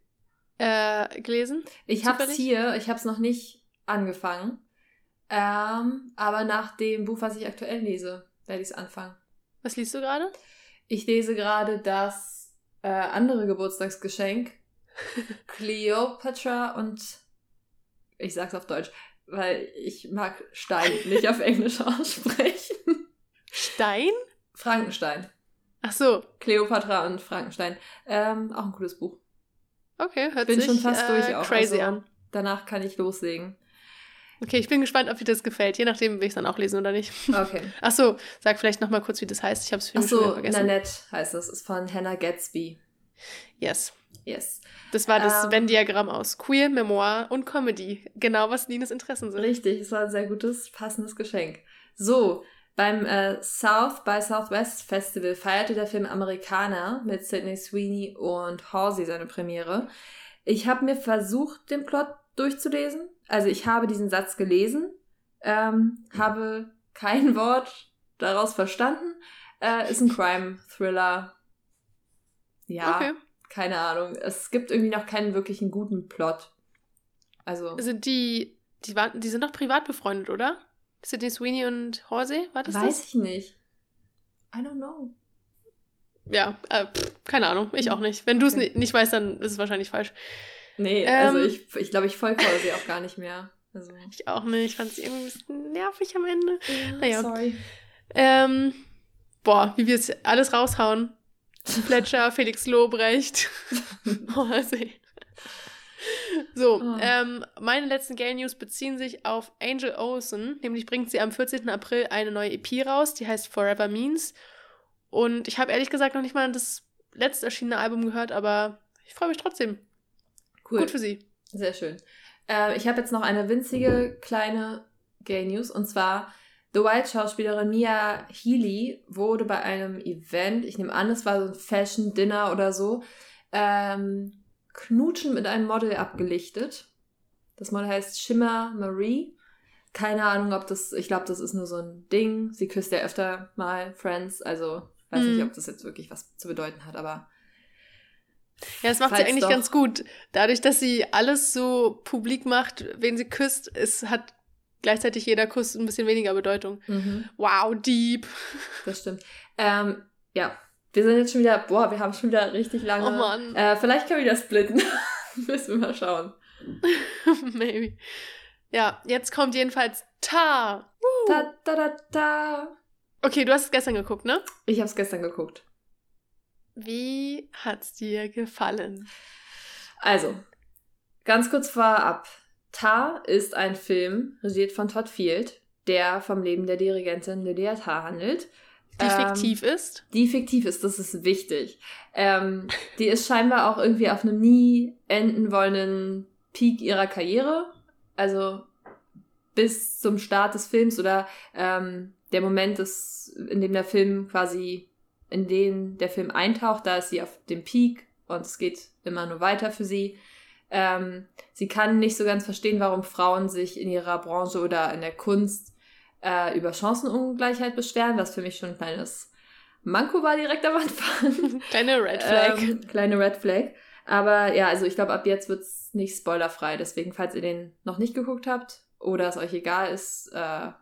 äh, gelesen? Ich habe es hier, ich habe es noch nicht angefangen. Ähm, aber nach dem Buch, was ich aktuell lese, werde ich es anfangen. Was liest du gerade? Ich lese gerade das äh, andere Geburtstagsgeschenk. Cleopatra und ich sag's auf Deutsch, weil ich mag Stein nicht auf Englisch aussprechen. Stein? Frankenstein. Ach so. Cleopatra und Frankenstein. Ähm, auch ein cooles Buch. Okay, hört Bin sich schon fast äh, durch auch. Crazy also, an. Danach kann ich loslegen. Okay, ich bin gespannt, ob dir das gefällt, je nachdem, will ich es dann auch lesen oder nicht. Okay. Achso, sag vielleicht nochmal kurz, wie das heißt. Ich habe es wieder vergessen. Nanette heißt es. Ist von Hannah Gatsby. Yes. Yes. Das war das ähm. Venn-Diagramm aus Queer, Memoir und Comedy. Genau, was Nines Interessen sind. Richtig, es war ein sehr gutes, passendes Geschenk. So, beim äh, South by Southwest Festival feierte der Film Amerikaner mit Sidney Sweeney und Halsey seine Premiere. Ich habe mir versucht, den Plot durchzulesen. Also ich habe diesen Satz gelesen, ähm, habe kein Wort daraus verstanden. Äh, ist ein Crime-Thriller. Ja, okay. keine Ahnung. Es gibt irgendwie noch keinen wirklichen guten Plot. Also. Sind die, die, waren, die sind doch privat befreundet, oder? Sidney Sweeney und Horsey, war das Weiß das? ich nicht. I don't know. ja, äh, pff, keine Ahnung, ich auch nicht. Wenn du es okay. nicht weißt, dann ist es wahrscheinlich falsch. Nee, ähm, also ich glaube, ich, glaub, ich folge sie auch gar nicht mehr. Also. Ich auch nicht. Ich fand sie irgendwie ein bisschen nervig am Ende. Ja, naja. Sorry. Ähm, boah, wie wir es alles raushauen. Fletcher, Felix Lobrecht. also, so, oh. ähm, meine letzten Gay News beziehen sich auf Angel Olsen. Nämlich bringt sie am 14. April eine neue EP raus, die heißt Forever Means. Und ich habe ehrlich gesagt noch nicht mal das letzte erschienene Album gehört, aber ich freue mich trotzdem. Cool. Gut für sie. Sehr schön. Äh, ich habe jetzt noch eine winzige kleine Gay News und zwar The White-Schauspielerin Mia Healy wurde bei einem Event, ich nehme an, es war so ein Fashion-Dinner oder so, ähm, knutschen mit einem Model abgelichtet. Das Model heißt Shimmer Marie. Keine Ahnung, ob das, ich glaube, das ist nur so ein Ding. Sie küsst ja öfter mal Friends, also weiß mhm. nicht, ob das jetzt wirklich was zu bedeuten hat, aber. Ja, das macht sie eigentlich doch. ganz gut. Dadurch, dass sie alles so publik macht, wen sie küsst, es hat gleichzeitig jeder Kuss ein bisschen weniger Bedeutung. Mhm. Wow, deep. Das stimmt. Ähm, ja, wir sind jetzt schon wieder, boah, wir haben schon wieder richtig lange. Oh Mann. Äh, vielleicht können wir das splitten. Müssen wir mal schauen. Maybe. Ja, jetzt kommt jedenfalls Ta. Ta, ta, ta, ta. Okay, du hast es gestern geguckt, ne? Ich habe es gestern geguckt. Wie hat's dir gefallen? Also, ganz kurz vorab. Ta ist ein Film, regiert von Todd Field, der vom Leben der Dirigentin Lydia Tarr handelt. Die ähm, fiktiv ist? Die fiktiv ist, das ist wichtig. Ähm, die ist scheinbar auch irgendwie auf einem nie enden wollenden Peak ihrer Karriere. Also bis zum Start des Films oder ähm, der Moment, ist, in dem der Film quasi, in den der Film eintaucht, da ist sie auf dem Peak und es geht immer nur weiter für sie. Ähm, sie kann nicht so ganz verstehen, warum Frauen sich in ihrer Branche oder in der Kunst äh, über Chancenungleichheit beschweren, was für mich schon ein kleines Manko war direkt am Anfang. Kleine Red Flag. Ähm, kleine Red Flag. Aber ja, also ich glaube, ab jetzt wird es nicht spoilerfrei. Deswegen, falls ihr den noch nicht geguckt habt oder es euch egal ist, äh,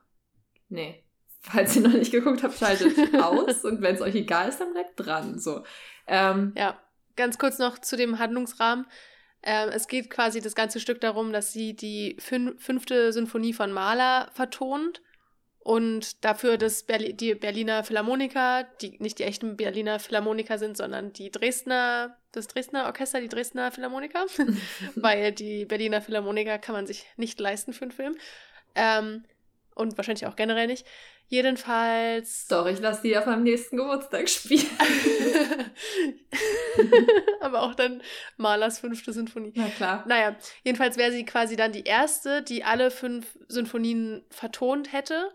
nee. Falls ihr noch nicht geguckt habt, schaltet aus. Und wenn es euch egal ist, dann bleibt dran. So. Ähm, ja, ganz kurz noch zu dem Handlungsrahmen. Ähm, es geht quasi das ganze Stück darum, dass sie die fün fünfte Sinfonie von Mahler vertont und dafür, dass Berli die Berliner Philharmoniker, die nicht die echten Berliner Philharmoniker sind, sondern die Dresdner, das Dresdner Orchester, die Dresdner Philharmoniker, weil die Berliner Philharmoniker kann man sich nicht leisten für einen Film. Ähm, und wahrscheinlich auch generell nicht. Jedenfalls. Doch, ich lasse die auf meinem nächsten Geburtstag spielen. Aber auch dann Malers fünfte Sinfonie. Na klar. Naja, jedenfalls wäre sie quasi dann die erste, die alle fünf Sinfonien vertont hätte.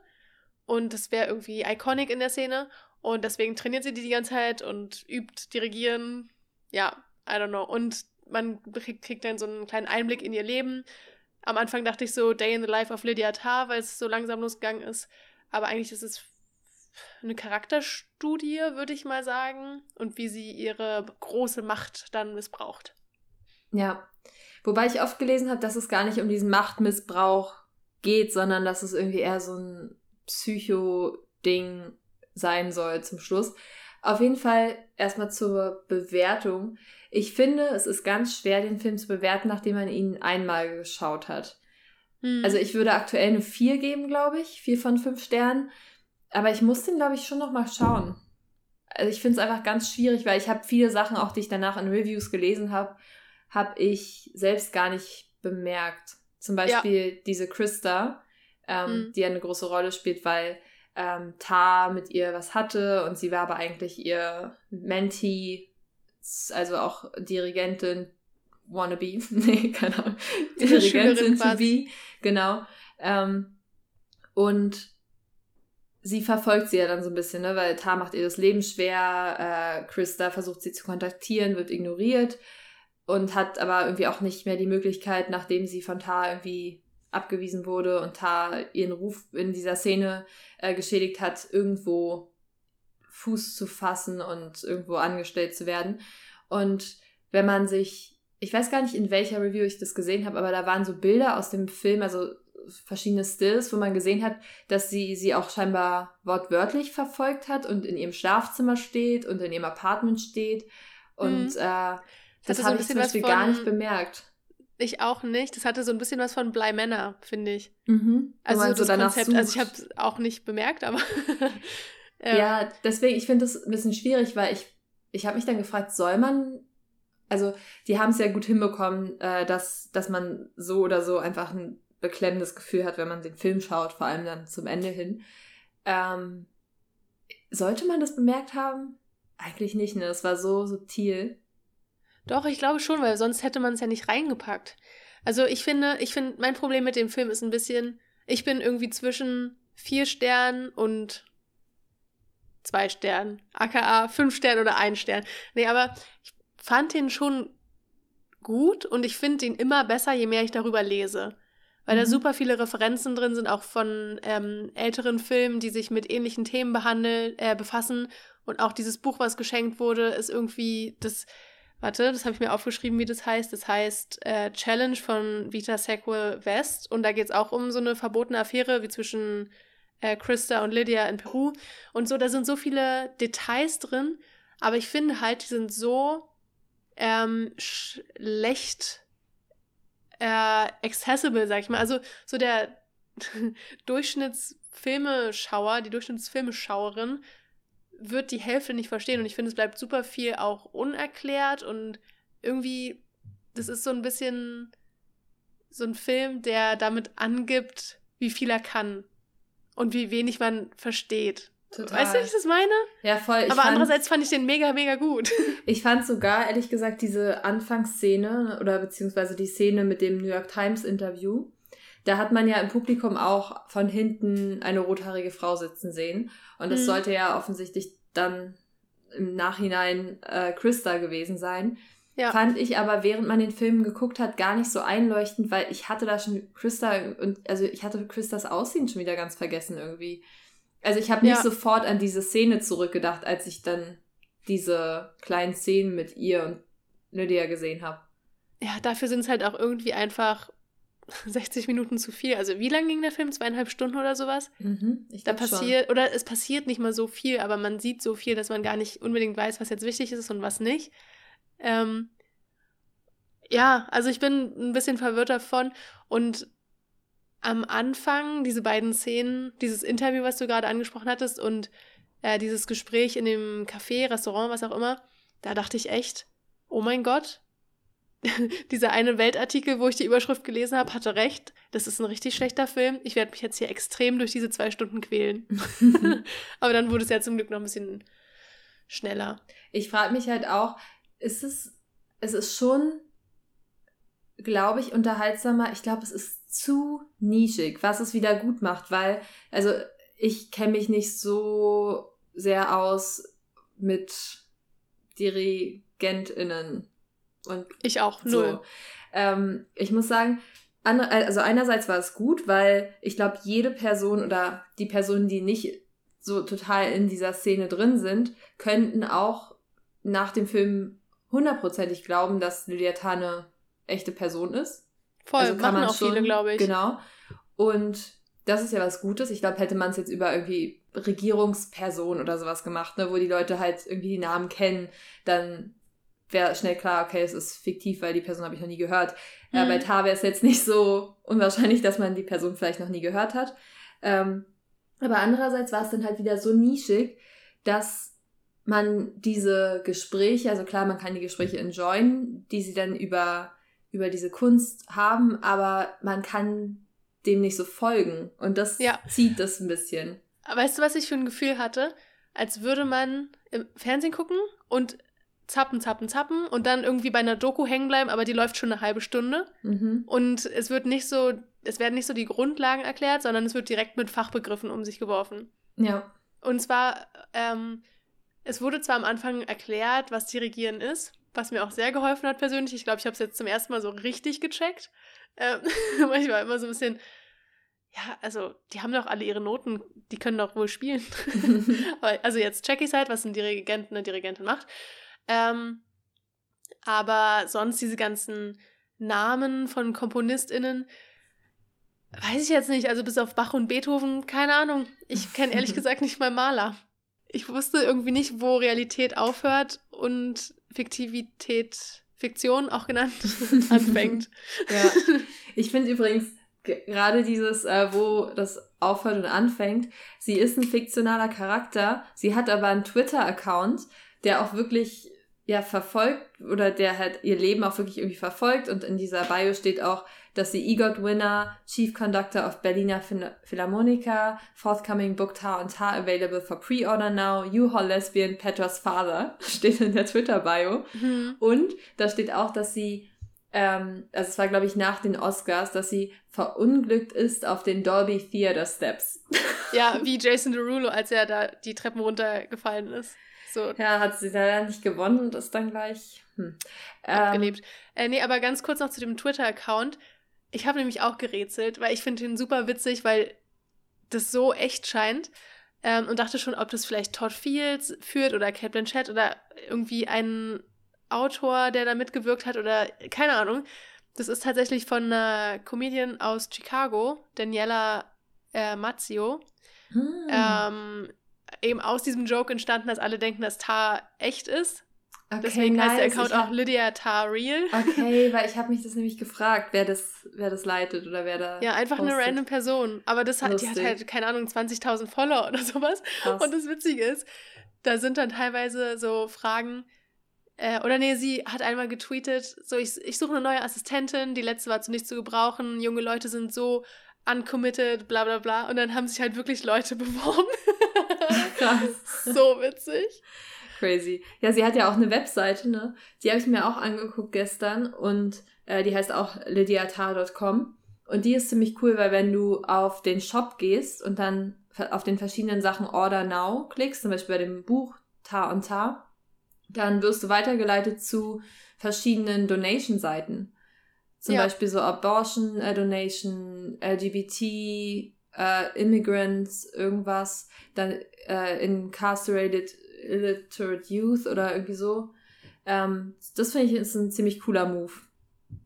Und das wäre irgendwie iconic in der Szene. Und deswegen trainiert sie die die ganze Zeit und übt Dirigieren. Ja, I don't know. Und man kriegt dann so einen kleinen Einblick in ihr Leben. Am Anfang dachte ich so Day in the Life of Lydia Tarr, weil es so langsam losgegangen ist. Aber eigentlich ist es eine Charakterstudie, würde ich mal sagen. Und wie sie ihre große Macht dann missbraucht. Ja. Wobei ich oft gelesen habe, dass es gar nicht um diesen Machtmissbrauch geht, sondern dass es irgendwie eher so ein Psycho-Ding sein soll zum Schluss. Auf jeden Fall erstmal zur Bewertung. Ich finde, es ist ganz schwer, den Film zu bewerten, nachdem man ihn einmal geschaut hat. Hm. Also ich würde aktuell eine 4 geben, glaube ich. 4 von 5 Sternen. Aber ich muss den, glaube ich, schon nochmal schauen. Also ich finde es einfach ganz schwierig, weil ich habe viele Sachen, auch die ich danach in Reviews gelesen habe, habe ich selbst gar nicht bemerkt. Zum Beispiel ja. diese Christa ähm, mhm. die eine große Rolle spielt, weil ähm, Tar mit ihr was hatte und sie war aber eigentlich ihr Mentee, also auch Dirigentin wannabe, nee, keine Ahnung, Dirigentin to be, genau. Ähm, und sie verfolgt sie ja dann so ein bisschen, ne, weil Tar macht ihr das Leben schwer, äh, Krista versucht sie zu kontaktieren, wird ignoriert und hat aber irgendwie auch nicht mehr die Möglichkeit, nachdem sie von Tar irgendwie abgewiesen wurde und Ta ihren Ruf in dieser Szene äh, geschädigt hat, irgendwo Fuß zu fassen und irgendwo angestellt zu werden. Und wenn man sich, ich weiß gar nicht, in welcher Review ich das gesehen habe, aber da waren so Bilder aus dem Film, also verschiedene Stills, wo man gesehen hat, dass sie sie auch scheinbar wortwörtlich verfolgt hat und in ihrem Schlafzimmer steht und in ihrem Apartment steht. Und mhm. äh, das, das habe so ich zum Beispiel von, gar nicht bemerkt. Ich auch nicht. Das hatte so ein bisschen was von Bly Männer, finde ich. Mhm. Also das so Konzept, sucht. also ich habe es auch nicht bemerkt, aber. ja. ja, deswegen, ich finde das ein bisschen schwierig, weil ich, ich habe mich dann gefragt, soll man also die haben es ja gut hinbekommen, äh, dass, dass man so oder so einfach ein beklemmendes Gefühl hat, wenn man den Film schaut, vor allem dann zum Ende hin. Ähm, sollte man das bemerkt haben? Eigentlich nicht, ne? Es war so subtil. Doch, ich glaube schon, weil sonst hätte man es ja nicht reingepackt. Also ich finde, ich finde, mein Problem mit dem Film ist ein bisschen, ich bin irgendwie zwischen vier Sternen und zwei Sternen. AKA fünf Sternen oder ein Stern. Nee, aber ich fand ihn schon gut und ich finde ihn immer besser, je mehr ich darüber lese. Weil mhm. da super viele Referenzen drin sind, auch von ähm, älteren Filmen, die sich mit ähnlichen Themen behandeln, äh, befassen. Und auch dieses Buch, was geschenkt wurde, ist irgendwie das. Warte, das habe ich mir aufgeschrieben, wie das heißt. Das heißt äh, Challenge von Vita Sequel West. Und da geht es auch um so eine verbotene Affäre wie zwischen äh, Christa und Lydia in Peru. Und so, da sind so viele Details drin. Aber ich finde halt, die sind so ähm, schlecht äh, accessible, sag ich mal. Also so der Durchschnittsfilmeschauer, die Durchschnittsfilmeschauerin wird die Hälfte nicht verstehen und ich finde, es bleibt super viel auch unerklärt und irgendwie, das ist so ein bisschen so ein Film, der damit angibt, wie viel er kann und wie wenig man versteht. Total. Weißt du, wie ich das meine? Ja, voll. Ich Aber fand, andererseits fand ich den mega, mega gut. Ich fand sogar, ehrlich gesagt, diese Anfangsszene oder beziehungsweise die Szene mit dem New York Times Interview, da hat man ja im Publikum auch von hinten eine rothaarige Frau sitzen sehen. Und das mhm. sollte ja offensichtlich dann im Nachhinein äh, Christa gewesen sein. Ja. Fand ich aber, während man den Film geguckt hat, gar nicht so einleuchtend, weil ich hatte da schon Christa und also ich hatte Christas Aussehen schon wieder ganz vergessen irgendwie. Also ich habe nicht ja. sofort an diese Szene zurückgedacht, als ich dann diese kleinen Szenen mit ihr und Lydia gesehen habe. Ja, dafür sind es halt auch irgendwie einfach 60 Minuten zu viel. Also wie lang ging der Film? Zweieinhalb Stunden oder sowas? Mhm, ich da passiert schon. oder es passiert nicht mal so viel, aber man sieht so viel, dass man gar nicht unbedingt weiß, was jetzt wichtig ist und was nicht. Ähm, ja, also ich bin ein bisschen verwirrt davon und am Anfang, diese beiden Szenen, dieses Interview, was du gerade angesprochen hattest, und äh, dieses Gespräch in dem Café, Restaurant, was auch immer, da dachte ich echt, oh mein Gott, dieser eine Weltartikel, wo ich die Überschrift gelesen habe, hatte recht. Das ist ein richtig schlechter Film. Ich werde mich jetzt hier extrem durch diese zwei Stunden quälen. Aber dann wurde es ja zum Glück noch ein bisschen schneller. Ich frage mich halt auch, ist es, es ist schon, glaube ich, unterhaltsamer. Ich glaube, es ist zu nischig, was es wieder gut macht, weil, also ich kenne mich nicht so sehr aus mit DirigentInnen. Und ich auch, null. So. Ähm, ich muss sagen, also einerseits war es gut, weil ich glaube, jede Person oder die Personen, die nicht so total in dieser Szene drin sind, könnten auch nach dem Film hundertprozentig glauben, dass Lydia Tane echte Person ist. Voll, also machen auch schon, viele, glaube ich. Genau. Und das ist ja was Gutes. Ich glaube, hätte man es jetzt über irgendwie Regierungsperson oder sowas gemacht, ne, wo die Leute halt irgendwie die Namen kennen, dann wäre schnell klar, okay, es ist fiktiv, weil die Person habe ich noch nie gehört. Mhm. Äh, bei Tar wäre es jetzt nicht so unwahrscheinlich, dass man die Person vielleicht noch nie gehört hat. Ähm, aber andererseits war es dann halt wieder so nischig, dass man diese Gespräche, also klar, man kann die Gespräche enjoyen, die sie dann über über diese Kunst haben, aber man kann dem nicht so folgen. Und das ja. zieht das ein bisschen. Weißt du, was ich für ein Gefühl hatte? Als würde man im Fernsehen gucken und zappen, zappen, zappen und dann irgendwie bei einer Doku hängen bleiben, aber die läuft schon eine halbe Stunde. Mhm. Und es wird nicht so, es werden nicht so die Grundlagen erklärt, sondern es wird direkt mit Fachbegriffen um sich geworfen. Ja. Und zwar, ähm, es wurde zwar am Anfang erklärt, was Dirigieren ist, was mir auch sehr geholfen hat persönlich. Ich glaube, ich habe es jetzt zum ersten Mal so richtig gecheckt. Ähm, weil ich war immer so ein bisschen, ja, also die haben doch alle ihre Noten, die können doch wohl spielen. also jetzt check ich halt, was ein Dirigent, eine Dirigentin macht. Ähm, aber sonst diese ganzen Namen von KomponistInnen, Weiß ich jetzt nicht. Also bis auf Bach und Beethoven, keine Ahnung. Ich kenne ehrlich gesagt nicht mal Maler. Ich wusste irgendwie nicht, wo Realität aufhört und Fiktivität, Fiktion auch genannt, anfängt. ja. Ich finde übrigens gerade dieses, äh, wo das aufhört und anfängt, sie ist ein fiktionaler Charakter, sie hat aber einen Twitter-Account, der auch wirklich ja verfolgt oder der halt ihr Leben auch wirklich irgendwie verfolgt und in dieser Bio steht auch, dass sie EGOT Winner, Chief Conductor of Berliner Philharmonica, forthcoming book Tar und Tar available for pre-order now, U-Haul Lesbian, Petra's Father, steht in der Twitter-Bio. Mhm. Und da steht auch, dass sie, ähm, also es war glaube ich nach den Oscars, dass sie verunglückt ist auf den Dolby Theater Steps. Ja, wie Jason Derulo, als er da die Treppen runtergefallen ist. So. Ja, hat sie leider nicht gewonnen und ist dann gleich hm. abgelebt. Ähm, äh, nee, aber ganz kurz noch zu dem Twitter-Account. Ich habe nämlich auch gerätselt, weil ich finde ihn super witzig, weil das so echt scheint. Ähm, und dachte schon, ob das vielleicht Todd Fields führt oder Kate Blanchett oder irgendwie ein Autor, der da mitgewirkt hat oder keine Ahnung. Das ist tatsächlich von einer Comedian aus Chicago, Daniela äh, Mazzio. Hm. Ähm, eben aus diesem Joke entstanden, dass alle denken, dass Tar echt ist. Okay, Deswegen nice. heißt der Account hab... auch Lydia Tar Real. Okay, weil ich habe mich das nämlich gefragt, wer das, wer das leitet oder wer da. Ja, einfach postet. eine random Person. Aber das hat, die hat halt, keine Ahnung, 20.000 Follower oder sowas. Krass. Und das Witzige ist, da sind dann teilweise so Fragen, äh, oder nee, sie hat einmal getweetet, so ich, ich suche eine neue Assistentin, die letzte war zu nichts zu gebrauchen, junge Leute sind so uncommitted, bla bla bla. Und dann haben sich halt wirklich Leute beworben. Krass. so witzig. Crazy. Ja, sie hat ja auch eine Webseite, ne? Die habe ich mir auch angeguckt gestern und äh, die heißt auch lydiatar.com. Und die ist ziemlich cool, weil wenn du auf den Shop gehst und dann auf den verschiedenen Sachen Order Now klickst, zum Beispiel bei dem Buch Tar und Tar, dann wirst du weitergeleitet zu verschiedenen Donation-Seiten. Zum ja. Beispiel so Abortion äh, Donation, LGBT, äh, Immigrants, irgendwas, dann äh, Incarcerated Illiterate Youth oder irgendwie so. Ähm, das finde ich ist ein ziemlich cooler Move.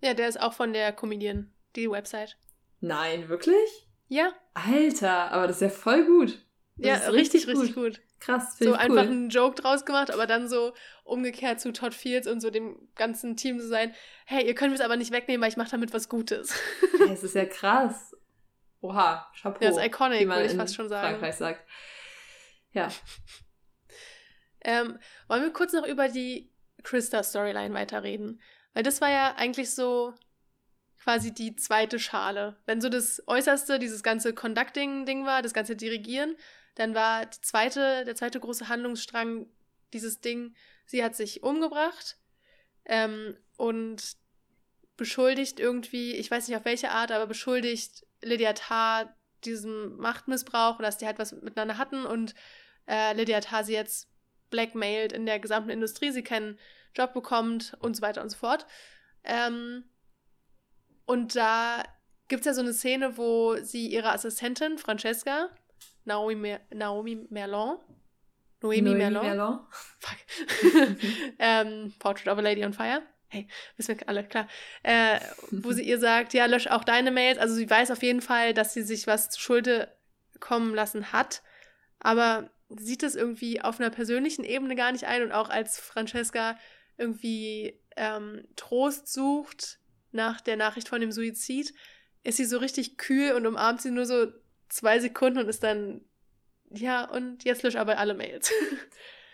Ja, der ist auch von der Comedian, die Website. Nein, wirklich? Ja. Alter, aber das ist ja voll gut. Das ja, richtig, richtig, richtig gut. Krass, So einfach cool. einen Joke draus gemacht, aber dann so umgekehrt zu Todd Fields und so dem ganzen Team zu sein, hey, ihr könnt mir es aber nicht wegnehmen, weil ich mache damit was Gutes. Es ist ja krass. Oha, Chapeau. Ja, ist iconic, würde ich fast schon sagen. Frankreich sagt. Ja. ähm, wollen wir kurz noch über die Krista-Storyline weiterreden? Weil das war ja eigentlich so quasi die zweite Schale. Wenn so das Äußerste, dieses ganze Conducting-Ding war, das ganze Dirigieren, dann war die zweite, der zweite große Handlungsstrang dieses Ding, sie hat sich umgebracht ähm, und beschuldigt irgendwie, ich weiß nicht auf welche Art, aber beschuldigt Lydia Tarr diesem Machtmissbrauch und dass die halt was miteinander hatten und äh, Lydia Tarr sie jetzt blackmailt in der gesamten Industrie, sie keinen Job bekommt und so weiter und so fort. Ähm, und da gibt es ja so eine Szene, wo sie ihre Assistentin, Francesca, Naomi, Mer Naomi Merlon. Noemi, Noemi Merlon. Merlon. Fuck. ähm, Portrait of a Lady on Fire. Hey, wissen wir alle, klar. Äh, wo sie ihr sagt, ja, lösch auch deine Mails. Also sie weiß auf jeden Fall, dass sie sich was zu Schulde kommen lassen hat. Aber sieht es irgendwie auf einer persönlichen Ebene gar nicht ein. Und auch als Francesca irgendwie ähm, Trost sucht nach der Nachricht von dem Suizid, ist sie so richtig kühl und umarmt sie nur so zwei Sekunden und ist dann, ja, und jetzt lösch aber alle Mails.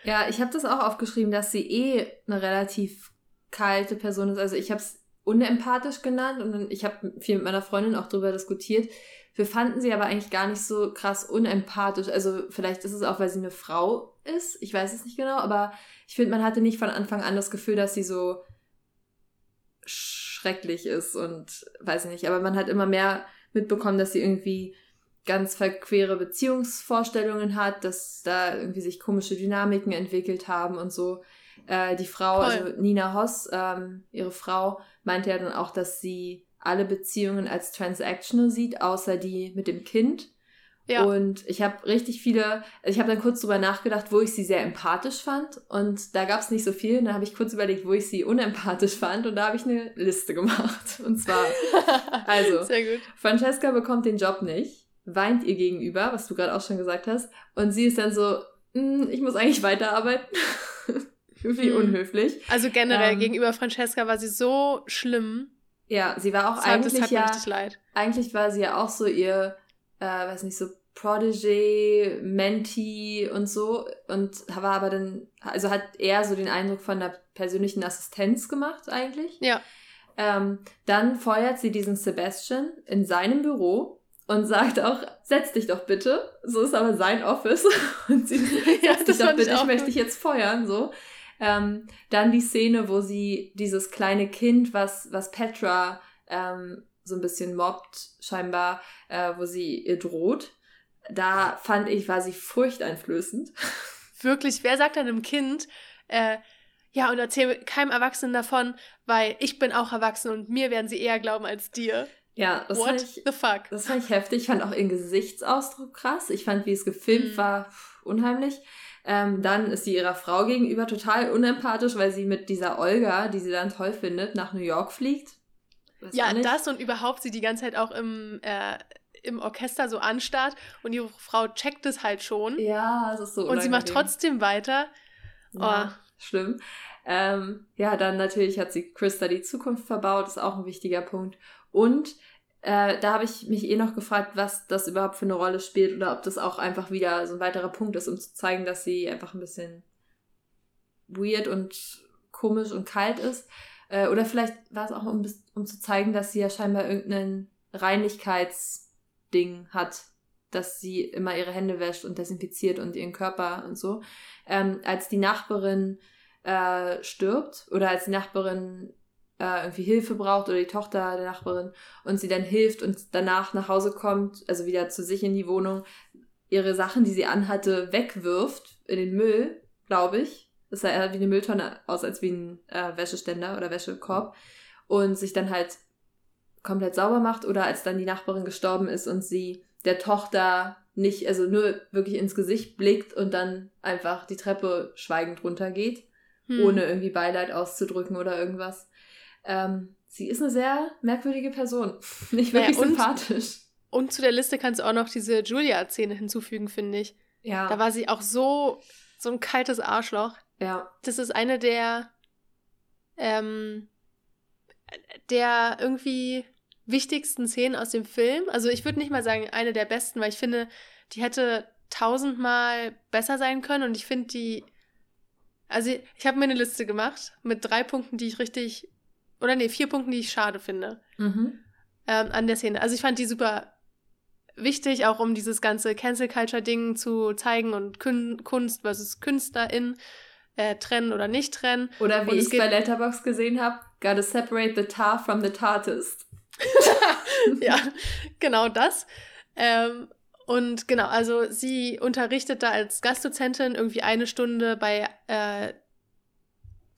Ja, ich habe das auch aufgeschrieben, dass sie eh eine relativ kalte Person ist. Also ich habe es unempathisch genannt und ich habe viel mit meiner Freundin auch darüber diskutiert. Wir fanden sie aber eigentlich gar nicht so krass unempathisch. Also vielleicht ist es auch, weil sie eine Frau ist. Ich weiß es nicht genau, aber ich finde, man hatte nicht von Anfang an das Gefühl, dass sie so schrecklich ist und weiß ich nicht. Aber man hat immer mehr mitbekommen, dass sie irgendwie ganz verquere Beziehungsvorstellungen hat, dass da irgendwie sich komische Dynamiken entwickelt haben und so. Äh, die Frau, Voll. also Nina Hoss, ähm, ihre Frau, meinte ja dann auch, dass sie alle Beziehungen als transactional sieht, außer die mit dem Kind. Ja. Und ich habe richtig viele, ich habe dann kurz drüber nachgedacht, wo ich sie sehr empathisch fand. Und da gab es nicht so viel. Und da habe ich kurz überlegt, wo ich sie unempathisch fand. Und da habe ich eine Liste gemacht. Und zwar, also, Francesca bekommt den Job nicht, weint ihr gegenüber, was du gerade auch schon gesagt hast. Und sie ist dann so, hm, ich muss eigentlich weiterarbeiten. Wie hm. unhöflich. Also generell ähm, gegenüber Francesca war sie so schlimm. Ja, sie war auch das eigentlich hat, das ja. Eigentlich war sie ja auch so ihr, äh, weiß nicht, so Protégé, Mentee und so und war aber dann, also hat eher so den Eindruck von einer persönlichen Assistenz gemacht eigentlich. Ja. Ähm, dann feuert sie diesen Sebastian in seinem Büro und sagt auch, setz dich doch bitte. So ist aber sein Office. Und sie ja, setz dich doch bitte, ich, ich möchte dich jetzt feuern, so. Ähm, dann die Szene, wo sie dieses kleine Kind, was, was Petra ähm, so ein bisschen mobbt, scheinbar, äh, wo sie ihr droht. Da fand ich, war sie furchteinflößend. Wirklich, wer sagt einem Kind, äh, ja, und erzähl keinem Erwachsenen davon, weil ich bin auch erwachsen und mir werden sie eher glauben als dir. Ja, das What fand ich, the fuck? Das fand ich heftig. Ich fand auch ihren Gesichtsausdruck krass. Ich fand, wie es gefilmt mhm. war, unheimlich. Ähm, dann ist sie ihrer Frau gegenüber total unempathisch, weil sie mit dieser Olga, die sie dann toll findet, nach New York fliegt. Weiß ja, das und überhaupt sie die ganze Zeit auch im, äh, im Orchester so anstarrt und ihre Frau checkt es halt schon. Ja, das ist so. Unangenehm. Und sie macht trotzdem weiter. Oh. Ja, schlimm. Ähm, ja, dann natürlich hat sie Christa die Zukunft verbaut, ist auch ein wichtiger Punkt. Und äh, da habe ich mich eh noch gefragt, was das überhaupt für eine Rolle spielt oder ob das auch einfach wieder so ein weiterer Punkt ist, um zu zeigen, dass sie einfach ein bisschen weird und komisch und kalt ist. Äh, oder vielleicht war es auch, um, um zu zeigen, dass sie ja scheinbar irgendein Reinlichkeitsding hat, dass sie immer ihre Hände wäscht und desinfiziert und ihren Körper und so. Ähm, als die Nachbarin äh, stirbt oder als die Nachbarin äh, irgendwie Hilfe braucht oder die Tochter der Nachbarin und sie dann hilft und danach nach Hause kommt, also wieder zu sich in die Wohnung, ihre Sachen, die sie anhatte, wegwirft in den Müll, glaube ich. Das sah eher wie eine Mülltonne aus als wie ein äh, Wäscheständer oder Wäschekorb. Und sich dann halt komplett sauber macht oder als dann die Nachbarin gestorben ist und sie der Tochter nicht, also nur wirklich ins Gesicht blickt und dann einfach die Treppe schweigend runtergeht, hm. ohne irgendwie Beileid auszudrücken oder irgendwas. Ähm, sie ist eine sehr merkwürdige Person. Nicht wirklich naja, und, sympathisch. Und zu der Liste kannst du auch noch diese Julia-Szene hinzufügen, finde ich. Ja. Da war sie auch so, so ein kaltes Arschloch. Ja. Das ist eine der, ähm, der irgendwie wichtigsten Szenen aus dem Film. Also ich würde nicht mal sagen eine der besten, weil ich finde, die hätte tausendmal besser sein können und ich finde die, also ich habe mir eine Liste gemacht mit drei Punkten, die ich richtig oder nee, vier Punkten, die ich schade finde mhm. ähm, an der Szene. Also ich fand die super wichtig, auch um dieses ganze Cancel Culture-Ding zu zeigen und Kun Kunst versus Künstlerin äh, trennen oder nicht trennen. Oder wie ich bei Letterbox gesehen habe, gotta separate the tar from the tartist. ja, genau das. Ähm, und genau, also sie unterrichtet da als Gastdozentin irgendwie eine Stunde bei, äh,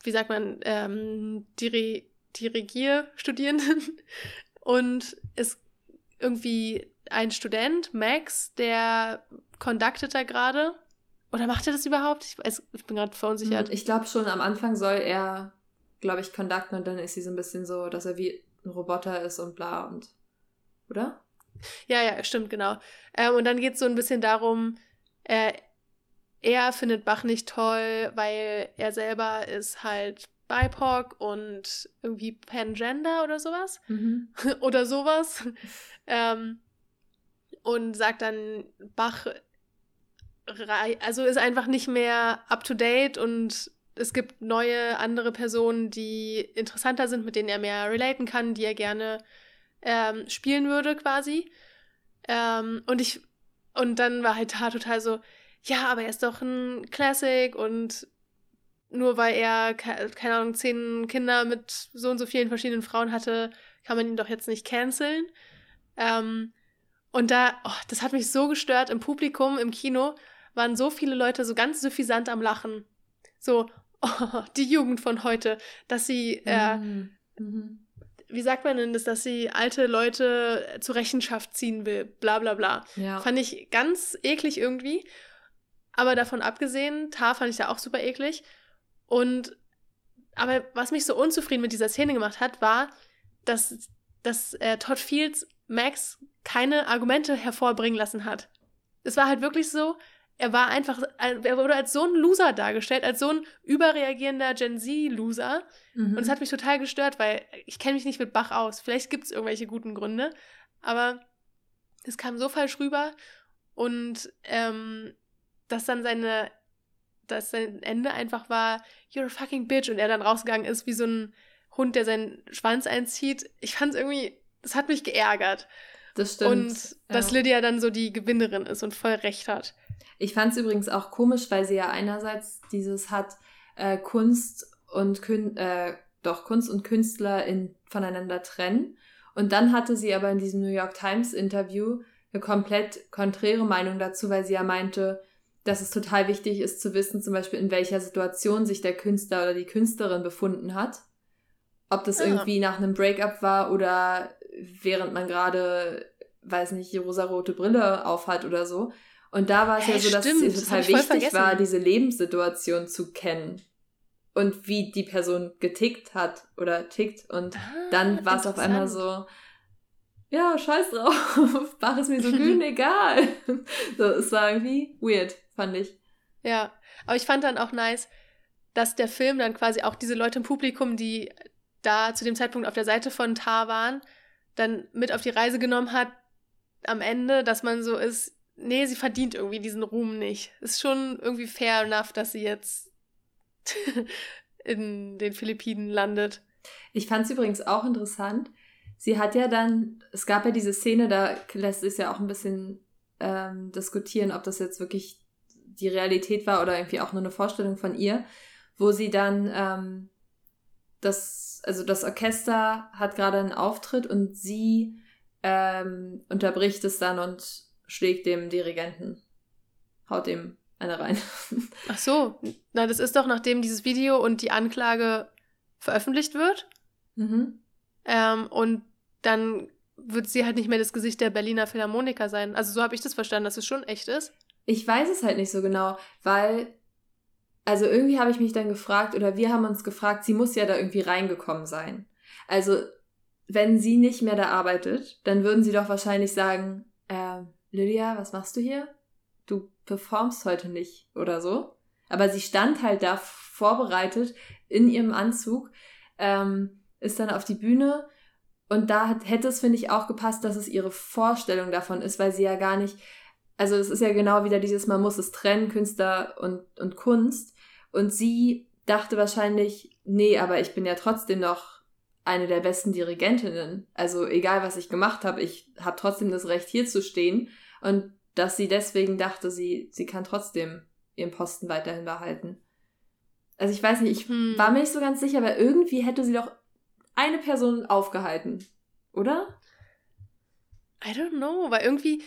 wie sagt man, ähm, Diri Dirigierstudierenden und ist irgendwie ein Student, Max, der conductet da gerade. Oder macht er das überhaupt? Ich, weiß, ich bin gerade verunsichert. Ich glaube schon, am Anfang soll er, glaube ich, conducten und dann ist sie so ein bisschen so, dass er wie ein Roboter ist und bla und. Oder? Ja, ja, stimmt, genau. Ähm, und dann geht es so ein bisschen darum, äh, er findet Bach nicht toll, weil er selber ist halt BIPOC und irgendwie Pangender oder sowas. Mhm. oder sowas. ähm, und sagt dann, Bach also ist einfach nicht mehr up to date und es gibt neue andere Personen, die interessanter sind, mit denen er mehr relaten kann, die er gerne ähm, spielen würde, quasi. Ähm, und ich, und dann war halt da total so, ja, aber er ist doch ein Classic und nur weil er, keine Ahnung, zehn Kinder mit so und so vielen verschiedenen Frauen hatte, kann man ihn doch jetzt nicht canceln. Ähm, und da, oh, das hat mich so gestört. Im Publikum, im Kino, waren so viele Leute so ganz suffisant am Lachen. So, oh, die Jugend von heute, dass sie, äh, mhm. wie sagt man denn das, dass sie alte Leute zur Rechenschaft ziehen will, bla bla bla. Ja. Fand ich ganz eklig irgendwie. Aber davon abgesehen, Tar fand ich da auch super eklig. Und aber was mich so unzufrieden mit dieser Szene gemacht hat, war, dass, dass äh, Todd Fields Max keine Argumente hervorbringen lassen hat. Es war halt wirklich so, er war einfach, er wurde als so ein Loser dargestellt, als so ein überreagierender Gen Z-Loser. Mhm. Und es hat mich total gestört, weil ich kenne mich nicht mit Bach aus. Vielleicht gibt es irgendwelche guten Gründe, aber es kam so falsch rüber und ähm, dass dann seine, dass sein Ende einfach war, you're a fucking bitch und er dann rausgegangen ist wie so ein Hund, der seinen Schwanz einzieht. Ich fand es irgendwie, das hat mich geärgert. Das stimmt. Und dass ja. Lydia dann so die Gewinnerin ist und voll recht hat. Ich fand es übrigens auch komisch, weil sie ja einerseits dieses hat, äh, Kunst und Kün äh, doch Kunst und Künstler in, voneinander trennen. Und dann hatte sie aber in diesem New York Times Interview eine komplett konträre Meinung dazu, weil sie ja meinte, dass es total wichtig ist zu wissen, zum Beispiel in welcher Situation sich der Künstler oder die Künstlerin befunden hat. Ob das ja. irgendwie nach einem Breakup war oder während man gerade, weiß nicht, die rosarote Brille aufhat oder so. Und da war es ja so, dass stimmt, es total wichtig war, diese Lebenssituation zu kennen. Und wie die Person getickt hat oder tickt. Und ah, dann war es auf einmal so, ja, scheiß drauf, Bach ist mir so grün, egal. so, es war irgendwie weird, fand ich. Ja, aber ich fand dann auch nice, dass der Film dann quasi auch diese Leute im Publikum, die da zu dem Zeitpunkt auf der Seite von Tar waren, dann mit auf die Reise genommen hat am Ende, dass man so ist, nee, sie verdient irgendwie diesen Ruhm nicht. Ist schon irgendwie fair enough, dass sie jetzt in den Philippinen landet. Ich fand es übrigens auch interessant. Sie hat ja dann, es gab ja diese Szene, da lässt sich ja auch ein bisschen ähm, diskutieren, ob das jetzt wirklich die Realität war oder irgendwie auch nur eine Vorstellung von ihr, wo sie dann ähm, das, also das Orchester hat gerade einen Auftritt und sie ähm, unterbricht es dann und schlägt dem Dirigenten, haut dem eine rein. Ach so, na das ist doch nachdem dieses Video und die Anklage veröffentlicht wird. Mhm. Ähm, und dann wird sie halt nicht mehr das Gesicht der Berliner Philharmoniker sein. Also so habe ich das verstanden, dass es schon echt ist. Ich weiß es halt nicht so genau, weil also irgendwie habe ich mich dann gefragt, oder wir haben uns gefragt, sie muss ja da irgendwie reingekommen sein. Also, wenn sie nicht mehr da arbeitet, dann würden sie doch wahrscheinlich sagen, äh, Lydia, was machst du hier? Du performst heute nicht oder so. Aber sie stand halt da vorbereitet in ihrem Anzug, ähm, ist dann auf die Bühne und da hat, hätte es, finde ich, auch gepasst, dass es ihre Vorstellung davon ist, weil sie ja gar nicht, also es ist ja genau wieder dieses, man muss es trennen, Künstler und, und Kunst. Und sie dachte wahrscheinlich, nee, aber ich bin ja trotzdem noch eine der besten Dirigentinnen. Also egal, was ich gemacht habe, ich habe trotzdem das Recht, hier zu stehen. Und dass sie deswegen dachte, sie, sie kann trotzdem ihren Posten weiterhin behalten. Also ich weiß nicht, ich hm. war mir nicht so ganz sicher, aber irgendwie hätte sie doch eine Person aufgehalten, oder? I don't know, weil irgendwie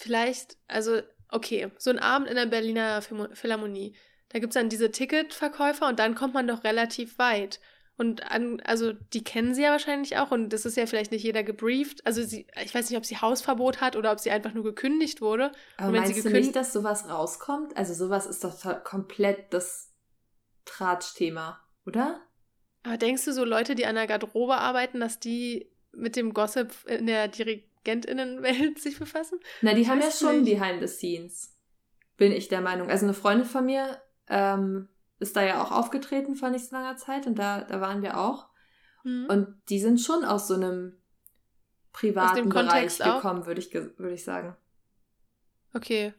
vielleicht, also okay, so ein Abend in der Berliner Philharmonie, da gibt es dann diese Ticketverkäufer und dann kommt man doch relativ weit. Und an, also die kennen sie ja wahrscheinlich auch und das ist ja vielleicht nicht jeder gebrieft. Also sie, ich weiß nicht, ob sie Hausverbot hat oder ob sie einfach nur gekündigt wurde. Aber und wenn meinst sie gekündigt, du nicht, dass sowas rauskommt? Also sowas ist doch komplett das Tratschthema, oder? Aber denkst du so Leute, die an der Garderobe arbeiten, dass die mit dem Gossip in der Dirigentinnenwelt sich befassen? Na, die haben ja schon nicht. behind the scenes. Bin ich der Meinung. Also eine Freundin von mir ähm, ist da ja auch aufgetreten vor nicht so langer Zeit und da, da waren wir auch. Mhm. Und die sind schon aus so einem privaten Bereich gekommen, würde ich, würd ich sagen. Okay.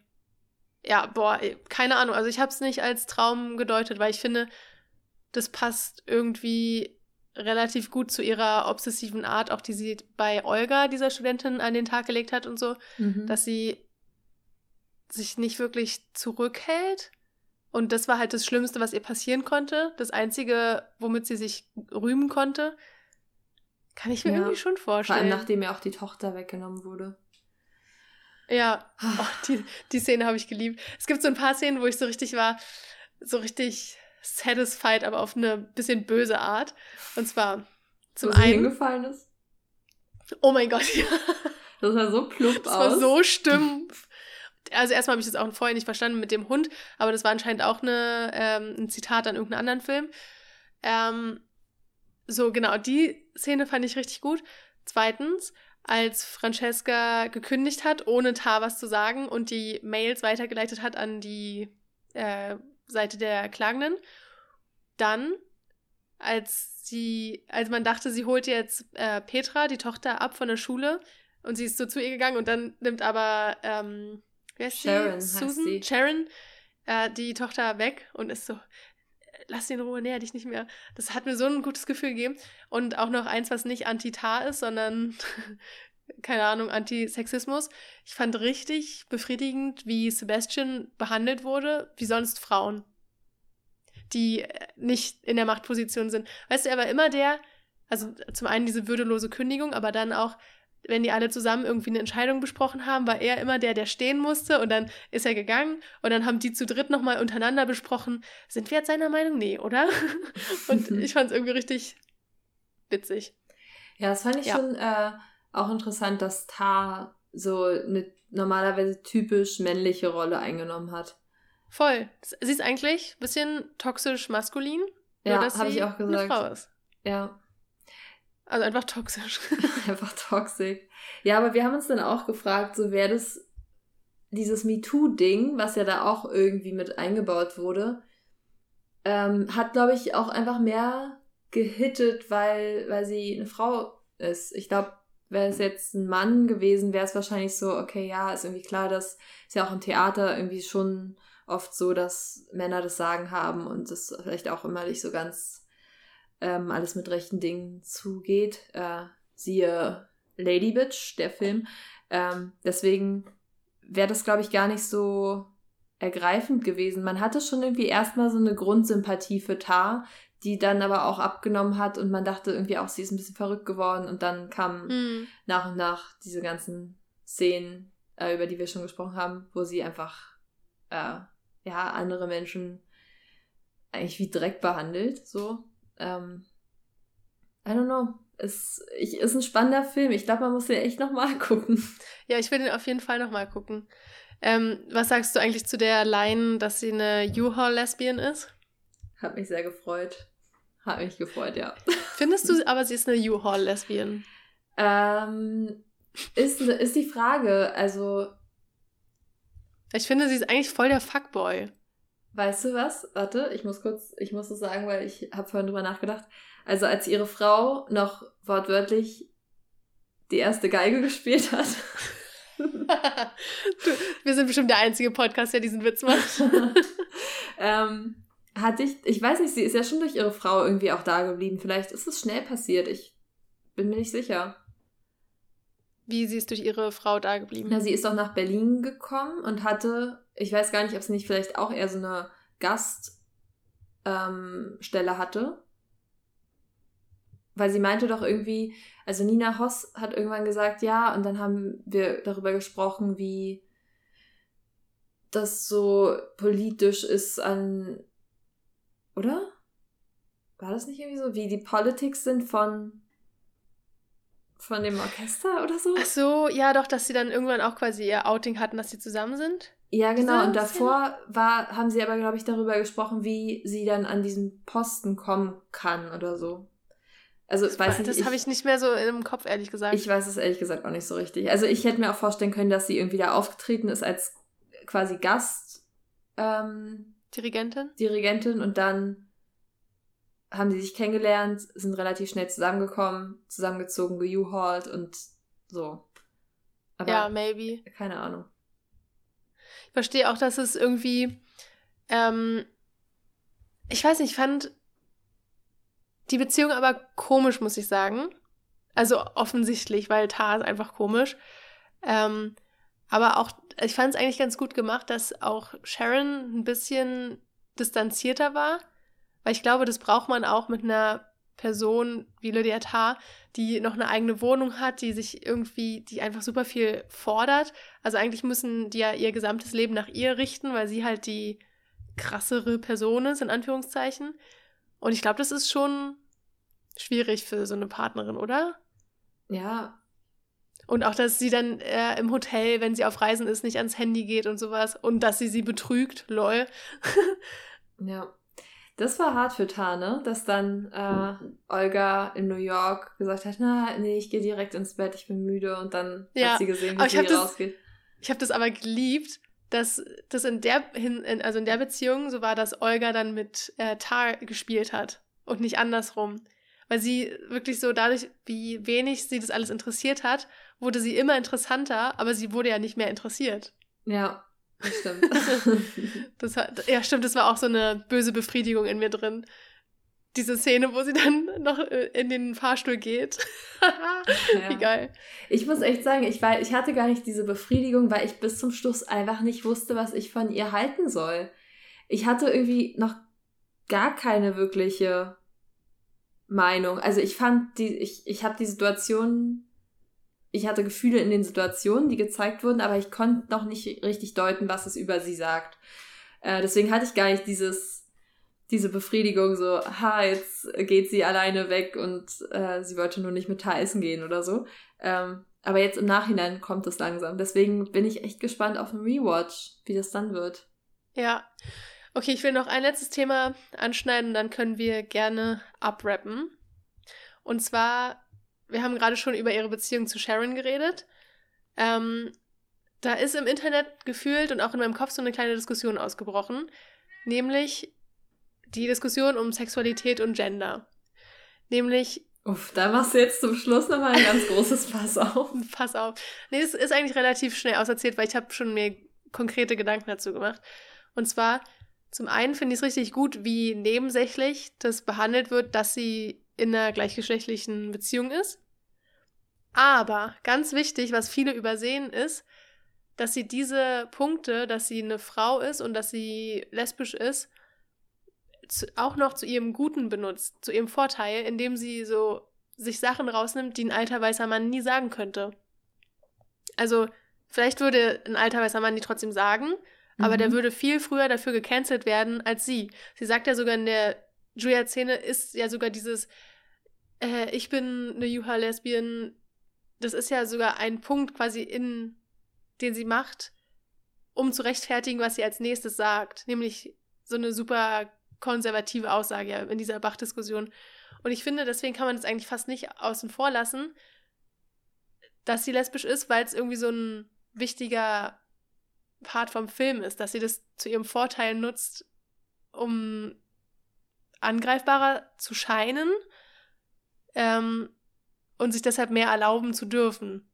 Ja, boah, keine Ahnung. Also ich habe es nicht als Traum gedeutet, weil ich finde, das passt irgendwie relativ gut zu ihrer obsessiven Art, auch die sie bei Olga, dieser Studentin, an den Tag gelegt hat und so, mhm. dass sie sich nicht wirklich zurückhält. Und das war halt das Schlimmste, was ihr passieren konnte. Das Einzige, womit sie sich rühmen konnte. Kann ich mir ja. irgendwie schon vorstellen. Vor allem, nachdem ja auch die Tochter weggenommen wurde. Ja, oh, die, die Szene habe ich geliebt. Es gibt so ein paar Szenen, wo ich so richtig war, so richtig satisfied, aber auf eine bisschen böse Art. Und zwar, Zum wo sie einen. hingefallen ist. Oh mein Gott, ja. Das sah so plump Das aus. war so stumpf. Also erstmal habe ich das auch vorher nicht verstanden mit dem Hund, aber das war anscheinend auch eine, ähm, ein Zitat an irgendeinen anderen Film. Ähm, so, genau, die Szene fand ich richtig gut. Zweitens, als Francesca gekündigt hat, ohne Tar was zu sagen und die Mails weitergeleitet hat an die äh, Seite der Klagenden. Dann, als sie, als man dachte, sie holt jetzt äh, Petra, die Tochter, ab von der Schule und sie ist so zu ihr gegangen und dann nimmt aber ähm, wer ist Sharon sie? Susan? sie. Sharon äh, die Tochter weg und ist so, lass sie in Ruhe, näher dich nicht mehr. Das hat mir so ein gutes Gefühl gegeben. Und auch noch eins, was nicht anti-Tar ist, sondern, keine Ahnung, Antisexismus. Ich fand richtig befriedigend, wie Sebastian behandelt wurde, wie sonst Frauen, die äh, nicht in der Machtposition sind. Weißt du, er war immer der, also zum einen diese würdelose Kündigung, aber dann auch, wenn die alle zusammen irgendwie eine Entscheidung besprochen haben, war er immer der, der stehen musste und dann ist er gegangen und dann haben die zu dritt nochmal untereinander besprochen, sind wir jetzt seiner Meinung? Nee, oder? und ich fand es irgendwie richtig witzig. Ja, das fand ich Ja. schon äh, auch interessant, dass Tar so eine normalerweise typisch männliche Rolle eingenommen hat. Voll. Sie ist eigentlich ein bisschen toxisch maskulin, Ja, habe ich auch eine gesagt. Frau ist. Ja, Also einfach toxisch. einfach toxisch. Ja, aber wir haben uns dann auch gefragt, so wäre das dieses MeToo-Ding, was ja da auch irgendwie mit eingebaut wurde, ähm, hat, glaube ich, auch einfach mehr gehittet, weil, weil sie eine Frau ist. Ich glaube, wäre es jetzt ein Mann gewesen, wäre es wahrscheinlich so, okay, ja, ist irgendwie klar, dass ist ja auch im Theater irgendwie schon oft so, dass Männer das Sagen haben und das vielleicht auch immer nicht so ganz ähm, alles mit rechten Dingen zugeht. Äh, siehe Lady Bitch, der Film. Ähm, deswegen wäre das, glaube ich, gar nicht so ergreifend gewesen. Man hatte schon irgendwie erstmal so eine Grundsympathie für Tar, die dann aber auch abgenommen hat und man dachte irgendwie auch, sie ist ein bisschen verrückt geworden und dann kamen Hm. nach und nach diese ganzen Szenen, äh, über die wir schon gesprochen haben, wo sie einfach äh, ja andere Menschen eigentlich wie Dreck behandelt, so. Ähm, I don't know. Es ich, ist ein spannender Film. Ich glaube, man muss den echt nochmal gucken. Ja, ich will den auf jeden Fall nochmal gucken. Ähm, was sagst du eigentlich zu der Line, dass sie eine U-Haul-Lesbian ist? Hat mich sehr gefreut. Hat mich gefreut, ja. Findest du aber, sie ist eine U-Haul-Lesbian? Ähm, ist, ist die Frage, also, Ich finde, sie ist eigentlich voll der Fuckboy. weißt du was? Warte, ich muss kurz, ich muss es sagen, weil ich habe vorhin drüber nachgedacht. Also als ihre Frau noch wortwörtlich die erste Geige gespielt hat. du, wir sind bestimmt der einzige Podcast, der diesen Witz macht. ähm, hatte ich, ich weiß nicht, sie ist ja schon durch ihre Frau irgendwie auch da geblieben. Vielleicht ist es schnell passiert. Ich bin mir nicht sicher. Wie sie ist durch ihre Frau da geblieben. Na, sie ist doch nach Berlin gekommen und hatte, ich weiß gar nicht, ob sie nicht vielleicht auch eher so eine Gaststelle ähm, hatte. Weil sie meinte doch irgendwie, also Nina Hoss hat irgendwann gesagt, ja, und dann haben wir darüber gesprochen, wie das so politisch ist an, oder? War das nicht irgendwie so, wie die Politics sind von, von dem Orchester oder so? Ach so, ja doch, dass sie dann irgendwann auch quasi ihr Outing hatten, dass sie zusammen sind. Ja, genau. Und davor war, haben sie aber, glaube ich, darüber gesprochen, wie sie dann an diesen Posten kommen kann oder so. Also, ich weiß nicht. das habe ich nicht mehr so im Kopf, ehrlich gesagt. Ich weiß es ehrlich gesagt auch nicht so richtig. Also, ich hätte mir auch vorstellen können, dass sie irgendwie da aufgetreten ist als quasi Gast. Ähm, Dirigentin? Dirigentin und dann haben sie sich kennengelernt, sind relativ schnell zusammengekommen, zusammengezogen, gejuhalt und so. Aber Ja, maybe. keine Ahnung. Ich verstehe auch, dass es irgendwie, ähm, ich weiß nicht, ich fand die Beziehung aber komisch, muss ich sagen. Also offensichtlich, weil Tar ist einfach komisch. Ähm, aber auch, ich fand es eigentlich ganz gut gemacht, dass auch Sharon ein bisschen distanzierter war, weil ich glaube, das braucht man auch mit einer Person wie Lydia Tarr, die noch eine eigene Wohnung hat, die sich irgendwie, die einfach super viel fordert. Also eigentlich müssen die ja ihr gesamtes Leben nach ihr richten, weil sie halt die krassere Person ist, in Anführungszeichen. Und ich glaube, das ist schon schwierig für so eine Partnerin, oder? Ja. Und auch, dass sie dann äh, im Hotel, wenn sie auf Reisen ist, nicht ans Handy geht und sowas. Und dass sie sie betrügt, lol. ja. Das war hart für Tane, dass dann äh, Olga in New York gesagt hat, na, nee, ich gehe direkt ins Bett, ich bin müde. Und dann ja, hat sie gesehen, wie sie rausgeht. Ich habe das aber geliebt, dass das in der, in, also in der Beziehung so war, dass Olga dann mit äh, Tar gespielt hat und nicht andersrum. Weil sie wirklich so dadurch, wie wenig sie das alles interessiert hat, wurde sie immer interessanter, aber sie wurde ja nicht mehr interessiert. Ja, das stimmt. das hat, ja, stimmt, das war auch so eine böse Befriedigung in mir drin. Diese Szene, wo sie dann noch äh, in den Fahrstuhl geht. ja. Wie geil. Ich muss echt sagen, ich, war, ich hatte gar nicht diese Befriedigung, weil ich bis zum Schluss einfach nicht wusste, was ich von ihr halten soll. Ich hatte irgendwie noch gar keine wirkliche Meinung. Also ich fand die, ich, ich habe die Situation, ich hatte Gefühle in den Situationen, die gezeigt wurden, aber ich konnte noch nicht richtig deuten, was es über sie sagt. Äh, deswegen hatte ich gar nicht dieses, diese Befriedigung, so, ha, jetzt geht sie alleine weg und äh, sie wollte nur nicht mit Tyson gehen oder so. Ähm, aber jetzt im Nachhinein kommt es langsam. Deswegen bin ich echt gespannt auf einen Rewatch, wie das dann wird. Ja. Okay, ich will noch ein letztes Thema anschneiden, dann können wir gerne abrappen. Und zwar, wir haben gerade schon über ihre Beziehung zu Sharon geredet. Ähm, da ist im Internet gefühlt und auch in meinem Kopf so eine kleine Diskussion ausgebrochen, nämlich die Diskussion um Sexualität und Gender. Nämlich. Uff, da machst du jetzt zum Schluss nochmal ein ganz großes Fass auf. Pass auf. Nee, es ist eigentlich relativ schnell auserzählt, weil ich habe schon mir konkrete Gedanken dazu gemacht. Und zwar, zum einen finde ich es richtig gut, wie nebensächlich das behandelt wird, dass sie in einer gleichgeschlechtlichen Beziehung ist. Aber ganz wichtig, was viele übersehen, ist, dass sie diese Punkte, dass sie eine Frau ist und dass sie lesbisch ist, auch noch zu ihrem Guten benutzt, zu ihrem Vorteil, indem sie so sich Sachen rausnimmt, die ein alter weißer Mann nie sagen könnte. Also, vielleicht würde ein alter weißer Mann die trotzdem sagen, aber der mhm. würde viel früher dafür gecancelt werden als sie. Sie sagt ja sogar in der Julia-Szene ist ja sogar dieses, äh, ich bin eine Juha-Lesbian, das ist ja sogar ein Punkt quasi in, den sie macht, um zu rechtfertigen, was sie als nächstes sagt. Nämlich so eine super konservative Aussage ja, in dieser Bach-Diskussion. Und ich finde, deswegen kann man das eigentlich fast nicht außen vor lassen, dass sie lesbisch ist, weil es irgendwie so ein wichtiger Part vom Film ist, dass sie das zu ihrem Vorteil nutzt, um angreifbarer zu scheinen ähm, und sich deshalb mehr erlauben zu dürfen.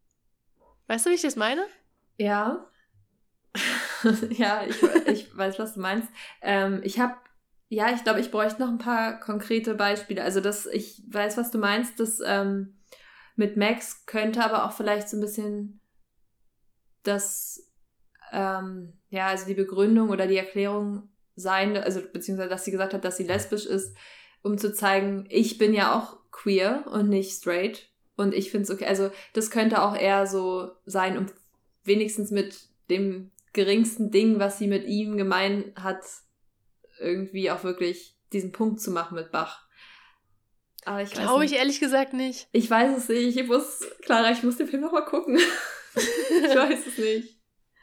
Weißt du, wie ich das meine? Ja. ja, ich, ich weiß, was du meinst. Ähm, ich habe, ja, ich glaube, ich bräuchte noch ein paar konkrete Beispiele. Also, dass ich weiß, was du meinst, das ähm, mit Max könnte aber auch vielleicht so ein bisschen das ähm, ja, also die Begründung oder die Erklärung sein, also beziehungsweise, dass sie gesagt hat, dass sie lesbisch ist, um zu zeigen, ich bin ja auch queer und nicht straight. Und ich finde es okay. Also, das könnte auch eher so sein, um wenigstens mit dem geringsten Ding, was sie mit ihm gemein hat, irgendwie auch wirklich diesen Punkt zu machen mit Bach. Aber ich Glaube ich ehrlich gesagt nicht. Ich weiß es nicht. Ich muss, Clara, ich muss den Film nochmal gucken. ich weiß es nicht.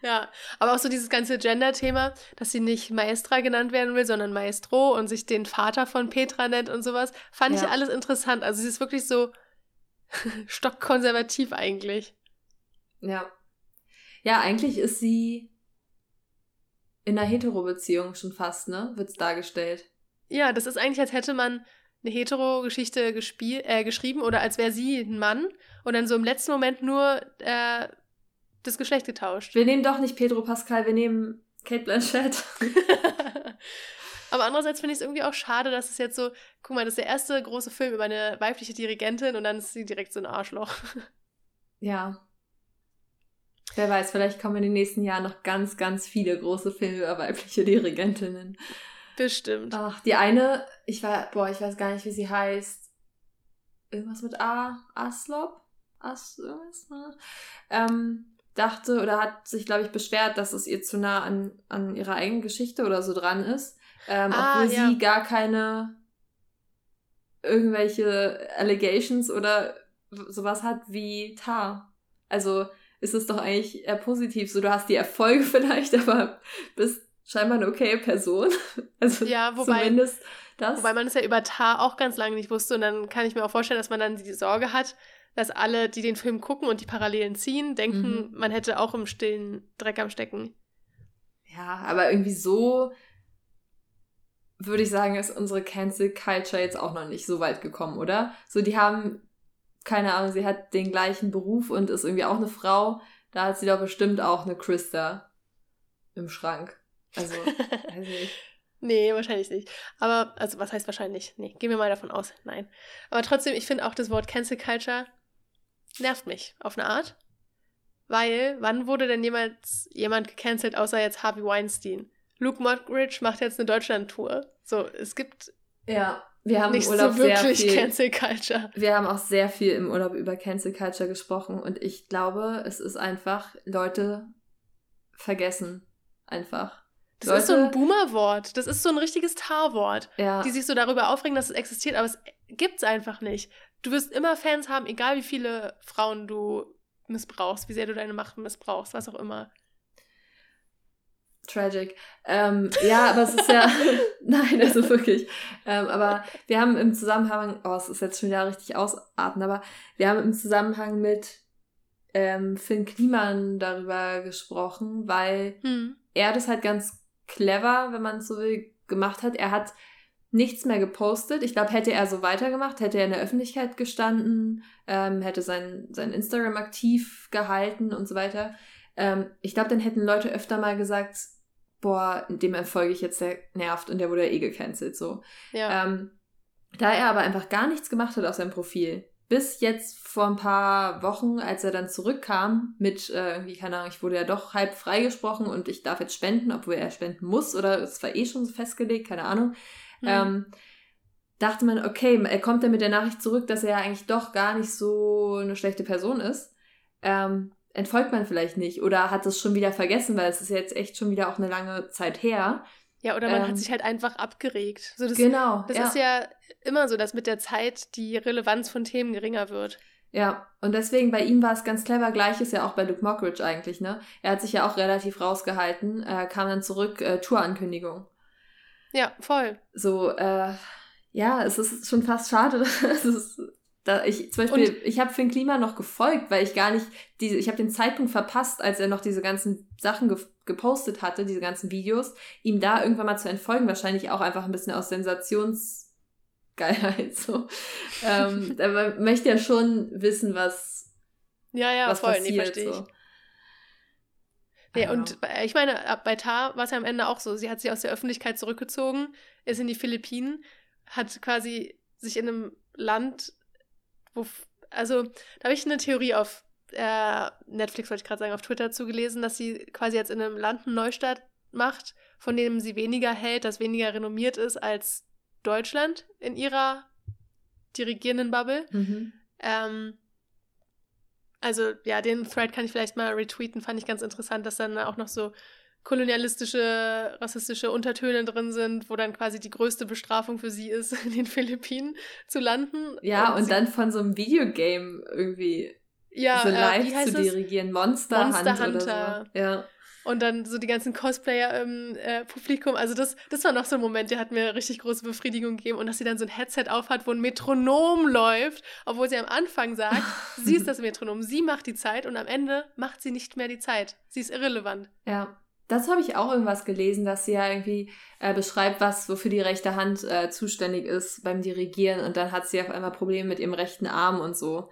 Ja, aber auch so dieses ganze Gender-Thema, dass sie nicht Maestra genannt werden will, sondern Maestro und sich den Vater von Petra nennt und sowas, fand ja. ich alles interessant. Also sie ist wirklich so stockkonservativ eigentlich. Ja. Ja, eigentlich ist sie in einer Hetero-Beziehung schon fast, ne? Wird's dargestellt. Ja, das ist eigentlich, als hätte man eine Hetero-Geschichte äh, geschrieben oder als wäre sie ein Mann und dann so im letzten Moment nur äh, das Geschlecht getauscht. Wir nehmen doch nicht Pedro Pascal, wir nehmen Kate Blanchett. Aber andererseits finde ich es irgendwie auch schade, dass es jetzt so, guck mal, das ist der erste große Film über eine weibliche Dirigentin und dann ist sie direkt so ein Arschloch. Ja. Wer weiß, vielleicht kommen in den nächsten Jahren noch ganz, ganz viele große Filme über weibliche Dirigentinnen. Bestimmt. Ach, die eine, ich war, boah, ich weiß gar nicht, wie sie heißt. Irgendwas mit A, Aslop? As, irgendwas, ne? Ähm, dachte oder hat sich, glaube ich, beschwert, dass es ihr zu nah an, an ihrer eigenen Geschichte oder so dran ist. Ähm, ah, obwohl ja. sie gar keine irgendwelche Allegations oder sowas hat wie Tar. Also ist es doch eigentlich eher positiv. So, du hast die Erfolge vielleicht, aber bist scheinbar eine okay Person. Also ja, wobei, zumindest das. Wobei man es ja über Tar auch ganz lange nicht wusste. Und dann kann ich mir auch vorstellen, dass man dann die Sorge hat, dass alle, die den Film gucken und die Parallelen ziehen, denken, mhm. man hätte auch im stillen Dreck am Stecken. Ja, aber irgendwie so würde ich sagen, ist unsere Cancel Culture jetzt auch noch nicht so weit gekommen, oder? So, die haben, keine Ahnung, sie hat den gleichen Beruf und ist irgendwie auch eine Frau. Da hat sie doch bestimmt auch eine Christa im Schrank. Also, weiß ich. Nee, wahrscheinlich nicht. Aber, also, was heißt wahrscheinlich? Nee, gehen wir mal davon aus. Nein. Aber trotzdem, ich finde auch das Wort Cancel Culture nervt mich auf eine Art. Weil, wann wurde denn jemals jemand gecancelt, außer jetzt Harvey Weinstein? Luke Mockridge macht jetzt eine Deutschland-Tour. So, es gibt ja, wir haben nicht im Urlaub so wirklich sehr viel, Cancel Culture. Wir haben auch sehr viel im Urlaub über Cancel Culture gesprochen und ich glaube, es ist einfach Leute vergessen einfach. Das Leute, ist so ein Boomer-Wort. Das ist so ein richtiges Tar-Wort. Ja. Die sich so darüber aufregen, dass es existiert, aber es gibt es einfach nicht. Du wirst immer Fans haben, egal wie viele Frauen du missbrauchst, wie sehr du deine Macht missbrauchst, was auch immer. Tragic. Ähm, ja, aber es ist ja. Nein, also wirklich. Ähm, aber wir haben im Zusammenhang. Oh, es ist jetzt schon wieder richtig ausatmen, aber wir haben im Zusammenhang mit ähm, Finn Kliman darüber gesprochen, weil hm. er das halt ganz clever, wenn man es so will, gemacht hat. Er hat nichts mehr gepostet. Ich glaube, hätte er so weitergemacht, hätte er in der Öffentlichkeit gestanden, ähm, hätte sein, sein Instagram aktiv gehalten und so weiter. Ähm, ich glaube, dann hätten Leute öfter mal gesagt, boah, dem erfolge ich jetzt, der nervt und der wurde ja eh gecancelt, so. Ja. Ähm, da er aber einfach gar nichts gemacht hat auf seinem Profil, bis jetzt vor ein paar Wochen, als er dann zurückkam mit äh, irgendwie, keine Ahnung, ich wurde ja doch halb freigesprochen und ich darf jetzt spenden, obwohl er spenden muss oder es war eh schon festgelegt, keine Ahnung. Mhm. Ähm, dachte man, okay, er kommt dann mit der Nachricht zurück, dass er ja eigentlich doch gar nicht so eine schlechte Person ist. Ähm, entfolgt man vielleicht nicht oder hat es schon wieder vergessen, weil es ist jetzt echt schon wieder auch eine lange Zeit her. Ja, oder man ähm, hat sich halt einfach abgeregt. So, das, genau. Das ja. ist ja immer so, dass mit der Zeit die Relevanz von Themen geringer wird. Ja, und deswegen bei ihm war es ganz clever. Gleiches ja auch bei Luke Mockridge eigentlich, ne? Er hat sich ja auch relativ rausgehalten, äh, kam dann zurück, äh, Tourankündigung. Ja, voll. So, äh, ja, es ist schon fast schade. es ist, da ich zum Beispiel, und, ich habe Finn Klima noch gefolgt, weil ich gar nicht diese, ich habe den Zeitpunkt verpasst, als er noch diese ganzen Sachen ge gepostet hatte, diese ganzen Videos, ihm da irgendwann mal zu entfolgen, wahrscheinlich auch einfach ein bisschen aus Sensationsgeilheit so. ähm, aber möchte ja schon wissen, was ja ja was voll, passiert, nee, verstehe ich. Ja, und ich meine, bei Tar war es ja am Ende auch so. Sie hat sich aus der Öffentlichkeit zurückgezogen, ist in die Philippinen, hat quasi sich in einem Land, wo. Also, da habe ich eine Theorie auf äh, Netflix, wollte ich gerade sagen, auf Twitter zugelesen, dass sie quasi jetzt in einem Land einen Neustart macht, von dem sie weniger hält, das weniger renommiert ist als Deutschland in ihrer dirigierenden Bubble. Mhm. Ähm, also ja, den Thread kann ich vielleicht mal retweeten, fand ich ganz interessant, dass dann auch noch so kolonialistische, rassistische Untertöne drin sind, wo dann quasi die größte Bestrafung für sie ist, in den Philippinen zu landen. Ja, und, und dann von so einem Videogame irgendwie ja, so äh, live äh, zu dirigieren. Monster, Monster Hunter. Hunter. So. Ja. Und dann so die ganzen Cosplayer im äh, Publikum. Also das, das war noch so ein Moment, der hat mir richtig große Befriedigung gegeben. Und dass sie dann so ein Headset aufhat, wo ein Metronom läuft, obwohl sie am Anfang sagt, sie ist das Metronom, sie macht die Zeit und am Ende macht sie nicht mehr die Zeit. Sie ist irrelevant. Ja. Das habe ich auch irgendwas gelesen, dass sie ja irgendwie äh, beschreibt, was wofür die rechte Hand äh, zuständig ist beim Dirigieren und dann hat sie auf einmal Probleme mit ihrem rechten Arm und so.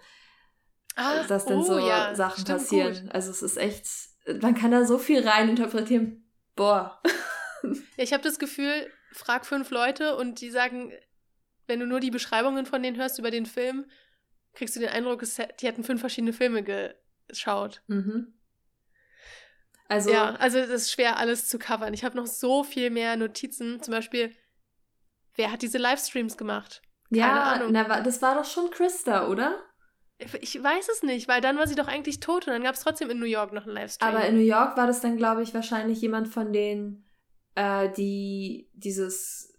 Ah, dass dann oh, so ja, Sachen passieren. Gut. Also es ist echt man kann da so viel rein interpretieren. Boah. ich habe das Gefühl, frag fünf Leute und die sagen, wenn du nur die Beschreibungen von denen hörst über den Film, kriegst du den Eindruck, die hätten fünf verschiedene Filme geschaut. Mhm. Also, ja, also das ist schwer, alles zu covern. Ich habe noch so viel mehr Notizen. Zum Beispiel, wer hat diese Livestreams gemacht? Keine ja, Ahnung. Na, das war doch schon Christa, oder? Ich weiß es nicht, weil dann war sie doch eigentlich tot und dann gab es trotzdem in New York noch einen Livestream. Aber in New York war das dann, glaube ich, wahrscheinlich jemand von denen, äh, die dieses,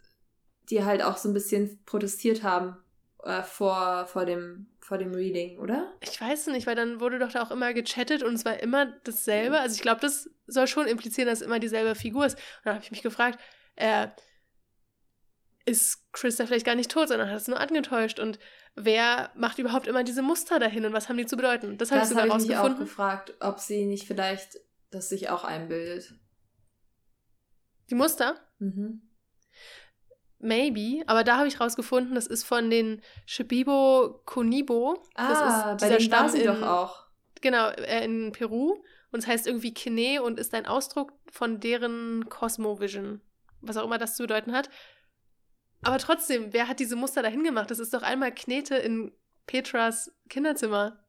die halt auch so ein bisschen protestiert haben äh, vor, vor, dem, vor dem Reading, oder? Ich weiß nicht, weil dann wurde doch da auch immer gechattet und es war immer dasselbe. Also ich glaube, das soll schon implizieren, dass es immer dieselbe Figur ist. Und dann habe ich mich gefragt, äh, ist Chris da vielleicht gar nicht tot, sondern hat es nur angetäuscht. Und wer macht überhaupt immer diese Muster dahin und was haben die zu bedeuten? Das habe ich sogar hab ich mich auch gefragt, ob sie nicht vielleicht das sich auch einbildet. Die Muster? Mhm. Maybe, aber da habe ich rausgefunden, das ist von den Shibibo Konibo. Ah, das ist bei denen war sie doch auch. Genau, äh, in Peru. Und es heißt irgendwie Kine und ist ein Ausdruck von deren Cosmovision. Was auch immer das zu bedeuten hat. Aber trotzdem, wer hat diese Muster dahin gemacht? Das ist doch einmal Knete in Petras Kinderzimmer.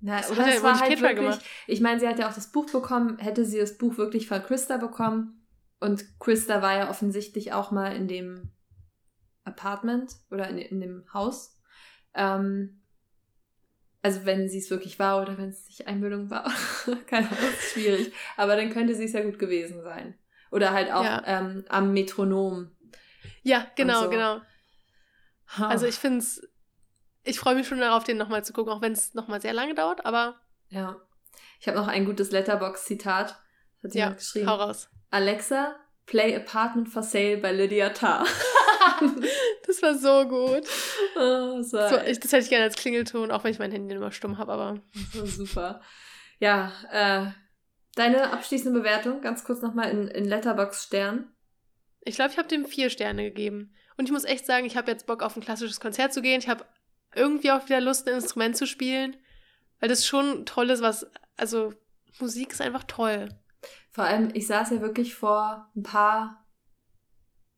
Na, das oder es war halt Petra wirklich, gemacht. ich meine, sie hat ja auch das Buch bekommen. Hätte sie das Buch wirklich von Christa bekommen, und Krista war ja offensichtlich auch mal in dem Apartment oder in, in dem Haus. Ähm, also wenn sie es wirklich war oder wenn es nicht Einbildung war. Keine Ahnung, ist schwierig. Aber dann könnte sie es ja gut gewesen sein. Oder halt auch ja. ähm, am Metronom. Ja, genau, so. genau. Huh. Also ich finde es, ich freue mich schon darauf, den nochmal zu gucken, auch wenn es nochmal sehr lange dauert, aber. Ja. Ich habe noch ein gutes Letterbox-Zitat. Hat ja, geschrieben. Hau raus. Alexa, play Apartment for Sale bei Lydia Tarr. das war so gut. Oh, so, ich, das hätte ich gerne als Klingelton, auch wenn ich mein Handy immer stumm habe, aber. super. Ja, äh, deine abschließende Bewertung, ganz kurz nochmal in, in Letterbox Stern. Ich glaube, ich habe dem vier Sterne gegeben. Und ich muss echt sagen, ich habe jetzt Bock auf ein klassisches Konzert zu gehen. Ich habe irgendwie auch wieder Lust, ein Instrument zu spielen. Weil das schon toll ist, was. Also, Musik ist einfach toll. Vor allem, ich saß ja wirklich vor ein paar,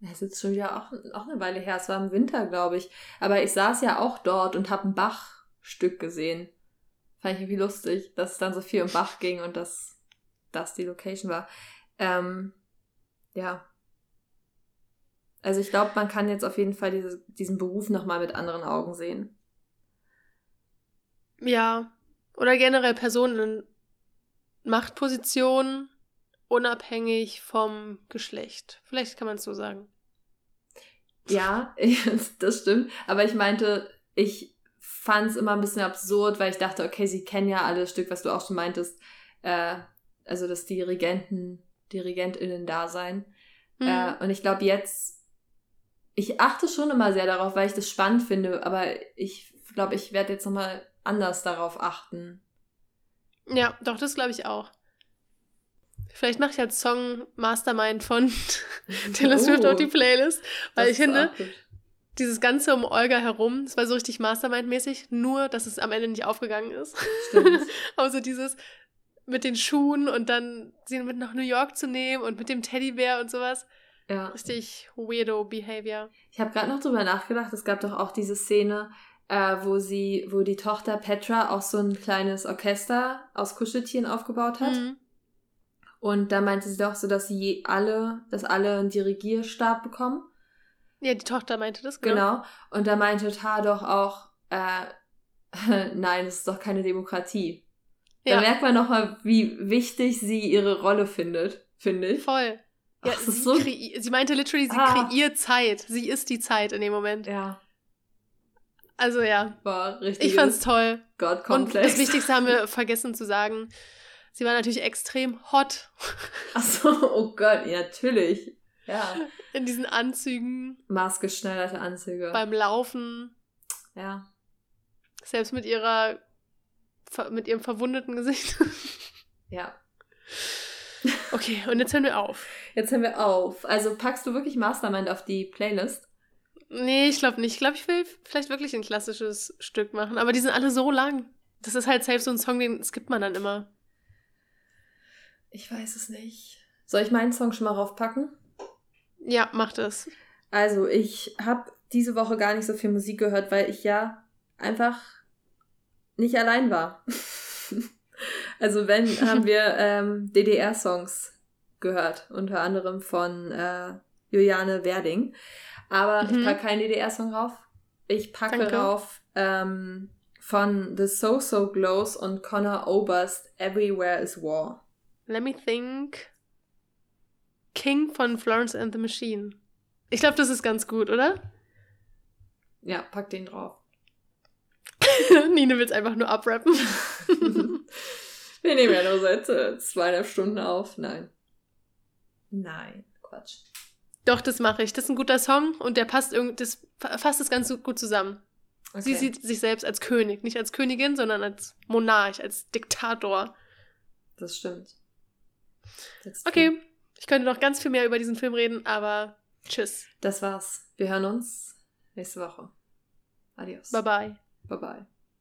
das ist schon wieder auch, auch eine Weile her, es war im Winter, glaube ich, aber ich saß ja auch dort und habe ein Bach-Stück gesehen. Fand ich irgendwie lustig, dass es dann so viel um Bach ging und dass das die Location war. Ähm, ja. Also ich glaube, man kann jetzt auf jeden Fall diese, diesen Beruf nochmal mit anderen Augen sehen. Ja. Oder generell Personen in Machtpositionen unabhängig vom Geschlecht. Vielleicht kann man es so sagen. Ja, das stimmt. Aber ich meinte, ich fand es immer ein bisschen absurd, weil ich dachte, okay, sie kennen ja alles Stück, was du auch schon meintest. Äh, also das Dirigenten, DirigentInnen da sein. Mhm. Äh, und ich glaube jetzt, ich achte schon immer sehr darauf, weil ich das spannend finde, aber ich glaube, ich werde jetzt nochmal anders darauf achten. Ja, doch, das glaube ich auch. Vielleicht mache ich als Song Mastermind von Taylor Swift oh, auf die Playlist, weil ich finde, dieses Ganze um Olga herum, es war so richtig Mastermind-mäßig, nur, dass es am Ende nicht aufgegangen ist. Aber so dieses mit den Schuhen und dann sie mit nach New York zu nehmen und mit dem Teddybär und sowas. Ja. Richtig weirdo Behavior. Ich habe gerade noch drüber nachgedacht, es gab doch auch diese Szene, äh, wo sie, wo die Tochter Petra auch so ein kleines Orchester aus Kuscheltieren aufgebaut hat. Mhm. Und da meinte sie doch so, dass sie alle, dass alle einen Dirigierstab bekommen. Ja, die Tochter meinte das, genau. Genau. Und da meinte Tar doch auch, äh, nein, es ist doch keine Demokratie. Ja. Da merkt man nochmal, wie wichtig sie ihre Rolle findet, finde ich. Voll. Ja, Ach, sie, so sie, meinte literally, sie ah. kreiert Zeit. Sie ist die Zeit in dem Moment. Ja. Also ja. War richtig. Ich fand's toll. God Und das Wichtigste haben wir vergessen zu sagen. Sie war natürlich extrem hot. Ach so, oh Gott, ja, natürlich. Ja. In diesen Anzügen. Maßgeschneiderte Anzüge. Beim Laufen. Ja. Selbst mit ihrer, mit ihrem verwundeten Gesicht. Ja. Okay, und jetzt hören wir auf. Jetzt hören wir auf. Also packst du wirklich Mastermind auf die Playlist? Nee, ich glaube nicht. Ich glaube, ich will vielleicht wirklich ein klassisches Stück machen. Aber die sind alle so lang. Das ist halt selbst so ein Song, den skippt man dann immer. Ich weiß es nicht. Soll ich meinen Song schon mal raufpacken? Ja, mach das. Also, ich habe diese Woche gar nicht so viel Musik gehört, weil ich ja einfach nicht allein war. also, wenn, haben wir ähm, DDR-Songs gehört, unter anderem von äh, Juliane Werding. Aber mhm. ich packe keinen DDR-Song rauf. Ich packe Danke. rauf ähm, von The So So Glows und Connor Oberst Everywhere is War. Let me think. King von Florence and the Machine. Ich glaube, das ist ganz gut, oder? Ja, pack den drauf. Nine will es einfach nur abrappen. Wir nehmen ja nur seit äh, zweieinhalb Stunden auf. Nein. Nein, Quatsch. Doch, das mache ich. Das ist ein guter Song und der passt irgendwie, das fasst das ganz gut zusammen. Okay. Sie sieht sich selbst als König, nicht als Königin, sondern als Monarch, als Diktator. Das stimmt. That's Okay, true. ich könnte noch ganz viel mehr über diesen Film reden, aber tschüss. Das war's. Wir hören uns nächste Woche. Adios. Bye bye. Bye bye.